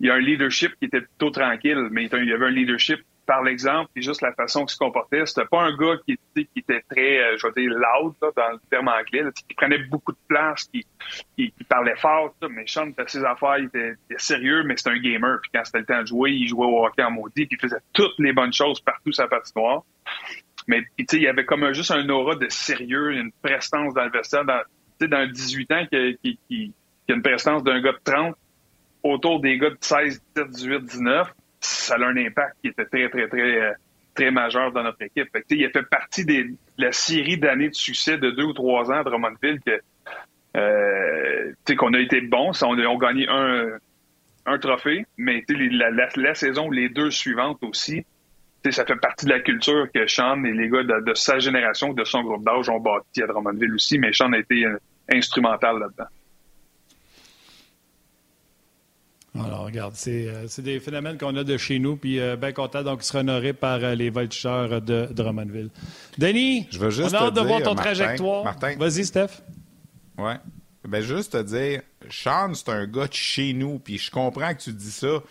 il y a un leadership qui était plutôt tranquille, mais il y avait un leadership par l'exemple et juste la façon qu'il se comportait. C'était pas un gars qui, qui était très, euh, je veux dire, loud là, dans le terme anglais, qui prenait beaucoup de place, qui, qui, parlait fort, mais Sean fait ses affaires, il était, sérieux, mais c'était un gamer. Puis quand c'était le temps de jouer, il jouait au hockey en maudit, puis il faisait toutes les bonnes choses partout sa patinoire. Mais il y avait comme un, juste un aura de sérieux, une prestance dans le vestiaire. Dans, dans 18 ans, qui, qui, qui, a une prestance d'un gars de 30 autour des gars de 16, 17, 18, 19 ça a un impact qui était très, très, très, euh, très majeur dans notre équipe. Il a fait partie de la série d'années de succès de deux ou trois ans à Drummondville euh, qu'on a été bons. On, a gagné un, trophée, mais la, saison, les deux suivantes aussi, ça fait partie de la culture que Sean et les gars de, sa génération, de son groupe d'âge ont bâti à Drummondville aussi, mais Sean a été euh, instrumental là-dedans. Alors, regarde, euh, c'est des phénomènes qu'on a de chez nous, puis euh, bien content, donc, il sera honoré par euh, les voltigeurs de Drummondville. Denis, je veux juste on a hâte de voir ton trajectoire. Vas-y, Steph. Ouais. Ben, juste te dire, Sean, c'est un gars de chez nous, puis je comprends que tu dis ça,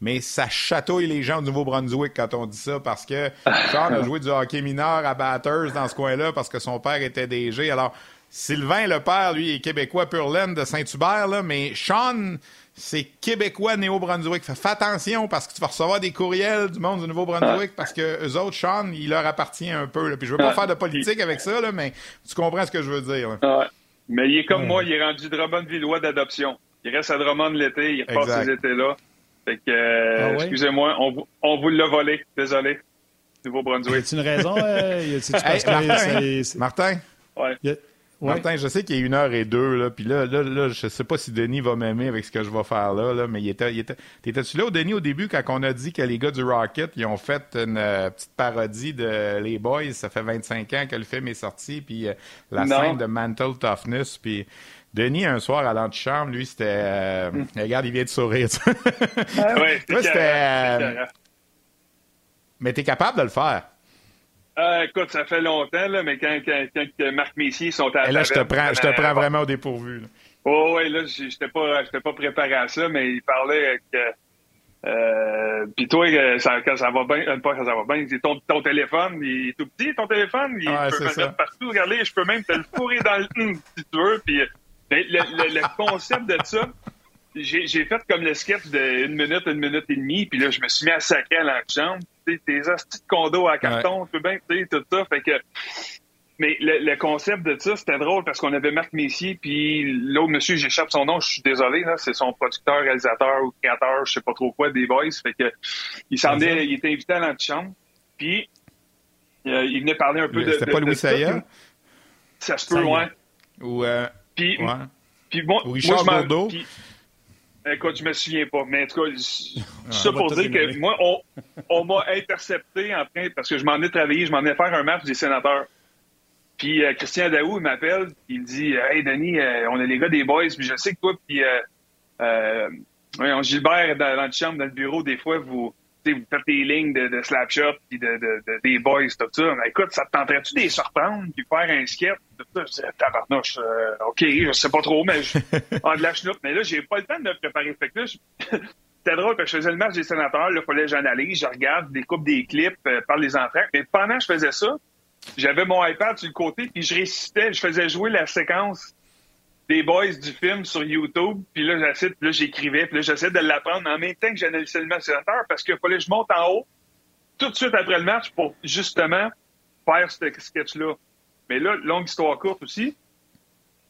mais ça chatouille les gens du Nouveau-Brunswick quand on dit ça, parce que Sean a joué du hockey mineur à Batters dans ce coin-là, parce que son père était DG. Alors, Sylvain, le père, lui, est québécois pur laine de Saint-Hubert, là, mais Sean c'est québécois Néo-Brunswick. Fais, attention parce que tu vas recevoir des courriels du monde du Nouveau-Brunswick parce que eux autres, Sean, il leur appartient un peu. Là. Puis je veux pas faire de politique avec ça, là, mais tu comprends ce que je veux dire. Mais il est comme moi, il est rendu Drummond-Villois d'adoption. Il reste à Drummond l'été, il repasse ces étés-là. Fait que, euh, ah excusez-moi, on, on vous l'a volé. Désolé. Nouveau-Brunswick. Y a une raison? Euh, Martin, Martin. Ouais. Martin, je sais qu'il est une heure et deux, là, puis là, là, là, je sais pas si Denis va m'aimer avec ce que je vais faire là, là mais il était, il était, t'étais-tu là, Denis, au début, quand on a dit que les gars du Rocket, ils ont fait une euh, petite parodie de Les Boys, ça fait 25 ans que le film est sorti, puis euh, la scène de Mental Toughness, puis Denis, un soir, à l'antichambre, lui, c'était... Euh. Regarde, il vient de sourire. ah ouais, c'était... mais t'es capable de le faire. Euh, écoute, ça fait longtemps, là, mais quand, quand, quand Marc Messier sont à Et là, je te prends, je te prends euh, vraiment au dépourvu. Là. Oh, oui, là, j'étais pas, j'étais pas préparé à ça, mais il parlait que. Euh, puis toi, euh, ça, quand ça va bien, pas quand ça va bien, ton, ton téléphone, il est tout petit, ton téléphone, il ouais, peut mettre partout. Regardez, je peux même te le fourrer dans le si tu veux. Puis le, le, le, concept de ça, j'ai, j'ai fait comme le sketch de une minute, une minute et demie, puis là, je me suis mis à sacrer à l'antichambre tes hosties de condo à carton, tu peux bien, tu sais, tout ça. Fait que Mais le, concept de ça, c'était drôle parce qu'on avait Marc Messier, puis l'autre monsieur, j'échappe son nom, je suis désolé, là, c'est son producteur, réalisateur ou créateur, je sais pas trop quoi, des Boys. Fait que il il était invité à l'antichambre, puis euh, il venait parler un peu de. C'était pas Louis Saya? Ça se peut, ouais. Ou. Euh, puis, puis bon, Ou Richard moi, Bordeaux? Écoute, je me souviens pas, mais en tout cas, ça pour dire que moi, on, on m'a intercepté en train, parce que je m'en ai travaillé, je m'en ai faire un match des sénateurs. Puis euh, Christian Daou, il m'appelle, il me dit Hey Denis, euh, on est les gars des boys, puis je sais que toi, puis euh, euh, Gilbert dans, dans chambre, dans le bureau, des fois, vous, vous faites des lignes de, de slapshot puis de, de, de, des boys, tout ça. Mais écoute, ça te tenterait-tu de les surprendre puis faire un sketch? Je disais, tabarnouche, euh, OK, je sais pas trop, mais je... ah, de la chenoute. Mais là, j'ai pas le temps de me préparer. Fait que là, c'était drôle parce que je faisais le match des sénateurs. Là, il fallait que j'analyse, je regarde, découpe des clips, euh, parle des entraînes. Mais pendant que je faisais ça, j'avais mon iPad sur le côté puis je récitais, je faisais jouer la séquence des boys du film sur YouTube, puis là, j'essaie, là, j'écrivais, puis là, j'essaie de l'apprendre en même temps que j'analysais le match sénateur parce qu'il fallait que je monte en haut tout de suite après le match pour justement faire ce sketch-là. Mais là, longue histoire courte aussi,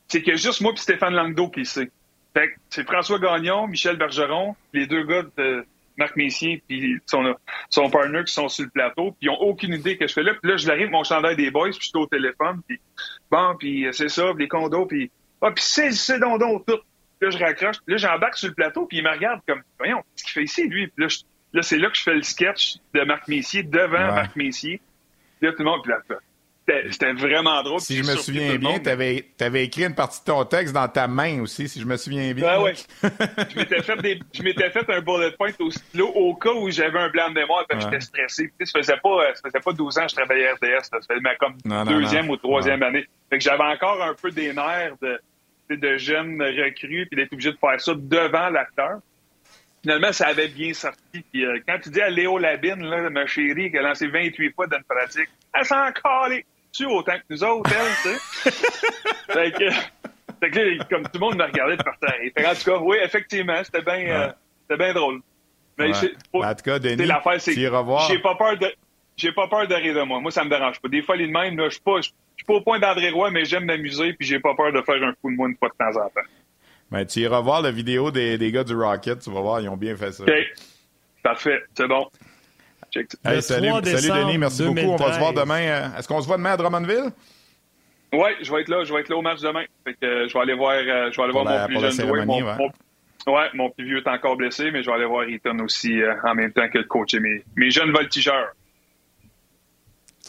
c'est que juste moi et Stéphane Langdo qui sait. Fait que c'est François Gagnon, Michel Bergeron, les deux gars de Marc Messier puis son, son partner qui sont sur le plateau, puis ils ont aucune idée que je fais là. Puis là, je l'arrive mon chandail des boys, puis je suis au téléphone, puis bon, puis c'est ça, les condos, puis ah, puis c'est donc donc tout. Là, je raccroche. Là, j'embarque sur le plateau, puis il me regarde comme, voyons, qu'est-ce qu'il fait ici, lui? Puis là, là c'est là que je fais le sketch de Marc Messier devant Marc Messier. Puis là, tout le monde, puis là, c'était vraiment drôle. Si je me souviens bien, tu avais, écrit une partie de ton texte dans ta main aussi, si je me souviens bien. Ah ouais. je m'étais fait, des, fait un bullet point au stylo au cas où j'avais un blanc de mémoire et que j'étais stressé. Tu sais, ça faisait pas, ça faisait pas 12 ans que je travaillais à RDS. Ça faisait comme deuxième ou troisième année. Fait que j'avais encore un peu des nerfs de de jeunes recrues, puis d'être obligé de faire ça devant l'acteur. Finalement, ça avait bien sorti. Puis, euh, quand tu dis à Léo Labine, là, ma chérie, qui a lancé 28 fois dans une pratique, elle s'en calait tu autant que nous autres, elle, tu sais. fait, que, fait que là, comme tout le monde me regardait de partir. En tout cas, oui, effectivement, c'était bien euh, bien drôle. Mais en tout cas, Denis, l'affaire, c'est j'ai pas peur de j'ai pas peur de rire de moi. Moi, ça me dérange pas. Des fois, les mêmes, là, je suis pas, je suis pas au point d'André Roy, mais j'aime m'amuser, puis j'ai pas peur de faire un coup de moi une fois de temps en temps. Ben, tu iras voir la vidéo des, des gars du Rocket, tu vas voir, ils ont bien fait ça. OK. Parfait, c'est bon. Hey, salut, salut Denis, merci beaucoup. On va se voir demain. Euh, est-ce qu'on se voit demain à Drummondville? Oui, je vais être là. Je vais être là au match demain. Fait que, euh, je vais aller voir, euh, je vais aller voir mon plus jeune joueur. Mon, ouais. ouais. mon plus vieux est encore blessé, mais je vais aller voir Eaton aussi en même temps que le coach et mes, mes jeunes voltigeurs.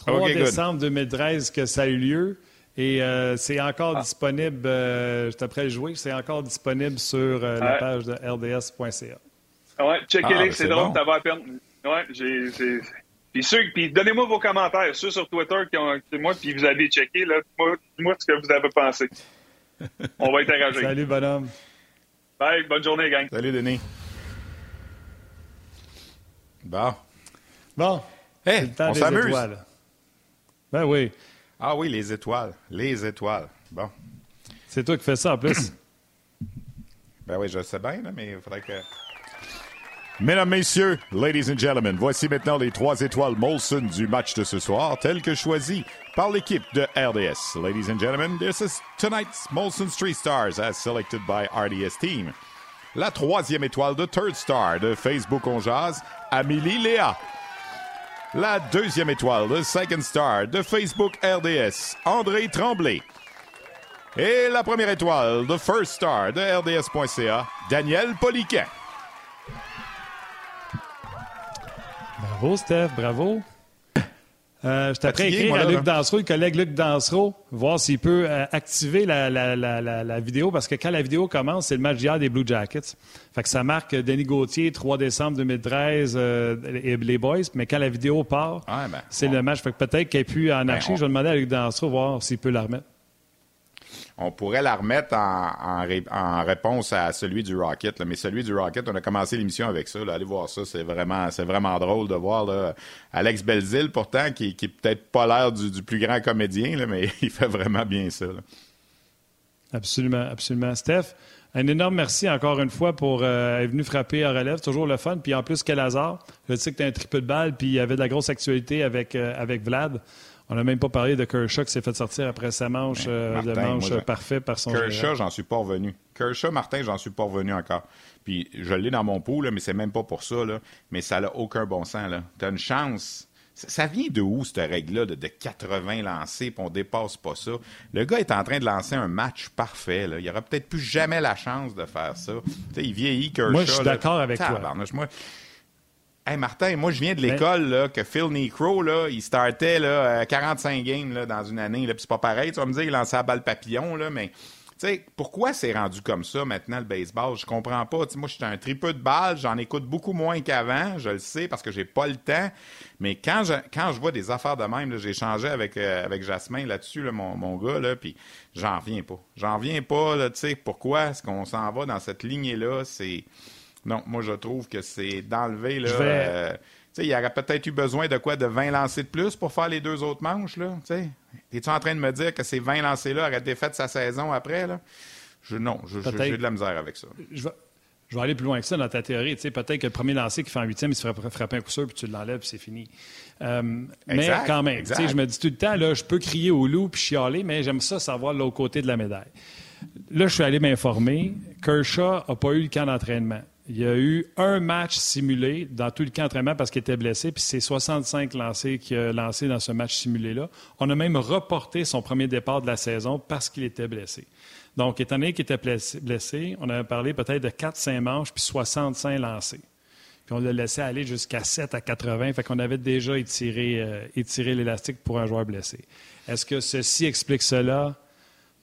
3 décembre 2013 que ça a eu lieu. Et euh, c'est encore ah. disponible, euh, je t'apprête jouer, c'est encore disponible sur euh, la page de rds.ca. Ouais, checkez-les, ah, ben, c'est drôle, ça va à peine. Ouais, j'ai. Puis, puis donnez-moi vos commentaires, ceux sur Twitter qui ont, moi, puis vous avez checké, là, moi, moi ce que vous avez pensé. On va interagir. Salut, bonhomme. Bye, bonne journée, gang. Salut, Denis. Bon. Bon. Hey, on s'amuse. Ben oui. Ah oui, les étoiles. Les étoiles. Bon. C'est toi qui fais ça en plus. ben oui, je sais bien, mais il faudrait que. Mesdames, Messieurs, Ladies and Gentlemen, voici maintenant les trois étoiles Molson du match de ce soir, telles que choisies par l'équipe de RDS. Ladies and Gentlemen, this is tonight's Molson Three Stars as selected by RDS Team. La troisième étoile de Third Star de Facebook On Jazz, Amélie Léa. La deuxième étoile, le second star de Facebook RDS, André Tremblay. Et la première étoile, the first star de RDS.ca, Daniel Poliquin. Bravo, Steph, bravo. Euh, je t'apprends à écrire à Luc Dansereau, le collègue Luc Dansereau, voir s'il peut euh, activer la, la, la, la, vidéo, parce que quand la vidéo commence, c'est le match d'hier des Blue Jackets. Fait que ça marque Denis Gauthier, 3 décembre 2013, euh, et les Boys, mais quand la vidéo part, ben, c'est le match. Fait que peut-être qu'il ait pu en ben, archive. Je vais demander à Luc Dansereau voir s'il peut la remettre on pourrait la remettre en, réponse à celui du Rocket. Mais celui du Rocket, on a commencé l'émission avec ça. Allez voir ça, c'est vraiment, drôle de voir Alex Belzil, pourtant, qui, qui peut-être pas l'air du, plus grand comédien, mais il fait vraiment bien ça. Absolument, absolument. Steph, un énorme merci encore une fois pour euh, être venu frapper à relève. Toujours le fun. Puis en plus, quel hasard. Je sais que tu as un triple de balle, puis il y avait de la grosse actualité avec, euh, avec Vlad. On n'a même pas parlé de Kershaw qui s'est fait sortir après sa manche, euh, de manche parfait par son Kershaw, j'en suis pas revenu. Kershaw, Martin, j'en suis pas revenu encore. Puis je l'ai dans mon pot, là, mais c'est même pas pour ça. Là. Mais ça n'a aucun bon sens. Tu as une chance. Ça vient de où, cette règle-là, de, 80 lancés, puis on dépasse pas ça? Le gars est en train de lancer un match parfait. Là. Il aura peut-être plus jamais la chance de faire ça. il vieillit Kershaw. Moi, je suis d'accord avec toi. Moi, Hey Martin, moi je viens de l'école là, que Phil Necro, là, il startait là, 45 games là, dans une année. Là, puis c'est pas pareil, tu vas me dire, il lançait la balle papillon, là, mais sais, pourquoi c'est rendu comme ça maintenant le baseball? Je comprends pas. moi, je suis un tripeux de balles, j'en écoute beaucoup moins qu'avant, je le sais, parce que j'ai pas le temps. Mais quand je, quand je vois des affaires de même, j'ai échangé avec, euh, avec Jasmin là-dessus, mon, mon gars, là, puis j'en viens pas. J'en viens pas, tu sais, pourquoi est-ce qu'on s'en va dans cette lignée-là? C'est. Non, moi, je trouve que c'est d'enlever, là. Euh, il y aurait peut-être eu besoin de quoi? De 20 lancers de plus pour faire les deux autres manches, là? Es-tu en train de me dire que ces 20 lancers-là auraient défait sa saison après, là? Je, non, j'ai de la misère avec ça. Je vais, aller plus loin que ça dans ta théorie. Peut-être que le premier lancer qui fait en huitième, il se ferait frapper un coup sûr, puis tu l'enlèves, puis c'est fini. Euh, mais quand même, je me dis tout le temps, là, je peux crier au loup puis chialer, mais j'aime ça savoir l'autre côté de la médaille. Là, je suis allé m'informer. Kershaw n'a pas eu le camp d'entraînement. Il y a eu un match simulé dans tout le camp d'entraînement parce qu'il était blessé, puis c'est 65 lancés qu'il a lancé dans ce match simulé-là. On a même reporté son premier départ de la saison parce qu'il était blessé. Donc, étant donné qu'il était blessé, on avait parlé peut-être de 4-5 manches puis 65 lancés. Puis on l'a laissé aller jusqu'à 7 à 80, fait qu'on avait déjà euh, étiré l'élastique pour un joueur blessé. Est-ce que ceci explique cela?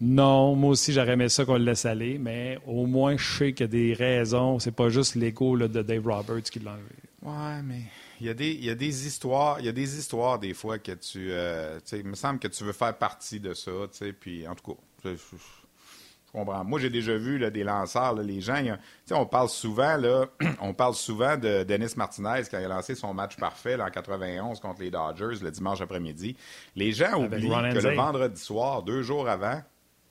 Non, moi aussi, j'aurais aimé ça qu'on le laisse aller, mais au moins, je sais qu'il y a des raisons. C'est pas juste l'ego de Dave Roberts qui l'a enlevé. Ouais, mais il y, a des, il y a des histoires, il y a des histoires des fois que tu, euh, il me semble que tu veux faire partie de ça, tu sais, puis en tout cas, je, comprends. Moi, j'ai déjà vu là, des lanceurs, les gens, sais, on parle souvent, là, on parle souvent de Dennis Martinez quand il a lancé son match parfait en 91 contre les Dodgers le dimanche après-midi. Les gens oublient que le vendredi soir, deux jours avant,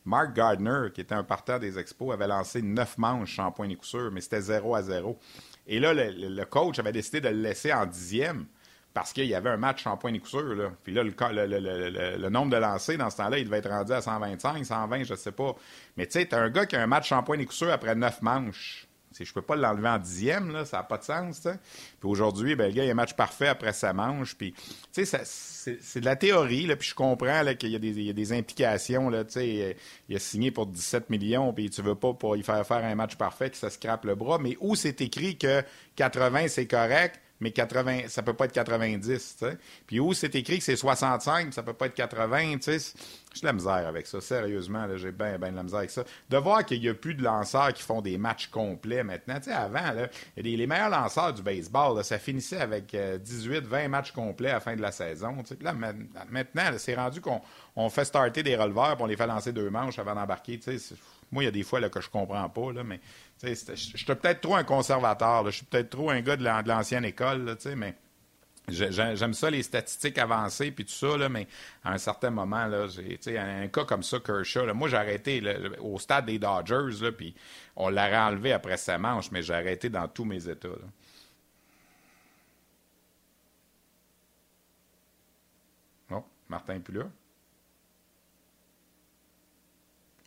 Mark Gardner, qui était un partant des expos, avait lancé neuf manches sans point sûr, mais c'était 0 à 0. Et là, le, coach avait décidé de le laisser en dixième parce qu'il y avait un match sans point sûr. Là. Puis là, le, nombre de lancés dans ce temps-là, il devait être rendu à 125, 120, je ne sais pas. Mais tu sais, tu un gars qui a un match sans point sûr après neuf manches. Je ne peux pas l'enlever en dixième, là, ça n'a pas de sens. Puis aujourd'hui, ben, le gars, il a un match parfait après sa manche. Puis, c'est de la théorie, là, puis je comprends qu'il y, y, a des implications. Là, il a signé pour 17 millions, puis tu veux pas pour y faire faire un match parfait que ça se crape le bras. Mais où c'est écrit que 80, c'est correct, mais 80, ça peut pas être 90, tu Puis où c'est écrit que c'est 65, ça peut pas être 80, tu sais. J'ai de la misère avec ça, sérieusement, j'ai bien, bien de la misère avec ça. De voir qu'il n'y a plus de lanceurs qui font des matchs complets maintenant. Avant, là, les meilleurs lanceurs du baseball, ça finissait avec 18, euh, 20 matchs complets à la fin de la saison. Là, maintenant, c'est rendu qu'on fait starter des releveurs et on les fait lancer deux manches avant d'embarquer. Moi, il y a des fois là, que je comprends pas, là, mais je suis peut-être trop un conservateur. Je suis peut-être trop un gars de l'ancienne école, là, mais j'aime ça, les statistiques avancées, puis tout ça, là, mais à un certain moment, là, un cas comme ça, Kershaw, moi, j'ai arrêté au stade des Dodgers, puis on l'a enlevé après sa manche, mais j'ai arrêté dans tous mes états. Oh, Martin n'est plus là.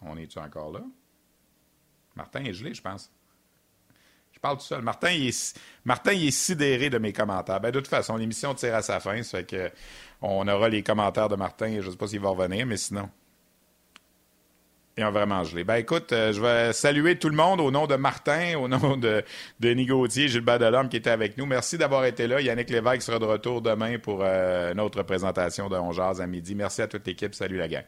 On est-tu encore là? Martin est gelé, je pense. Je parle tout seul. Martin, est, Martin, est sidéré de mes commentaires. Ben, de toute façon, l'émission tire à sa fin. Ça fait que on aura les commentaires de Martin. Je ne sais pas s'il va revenir, mais sinon. Il a vraiment gelé. Ben écoute, euh, je vais saluer tout le monde au nom de Martin, au nom de Denis Gauthier, Gilbert Delorme qui était avec nous. Merci d'avoir été là. Yannick Lévesque sera de retour demain pour euh, une autre présentation de On à midi. Merci à toute l'équipe. Salut la gang.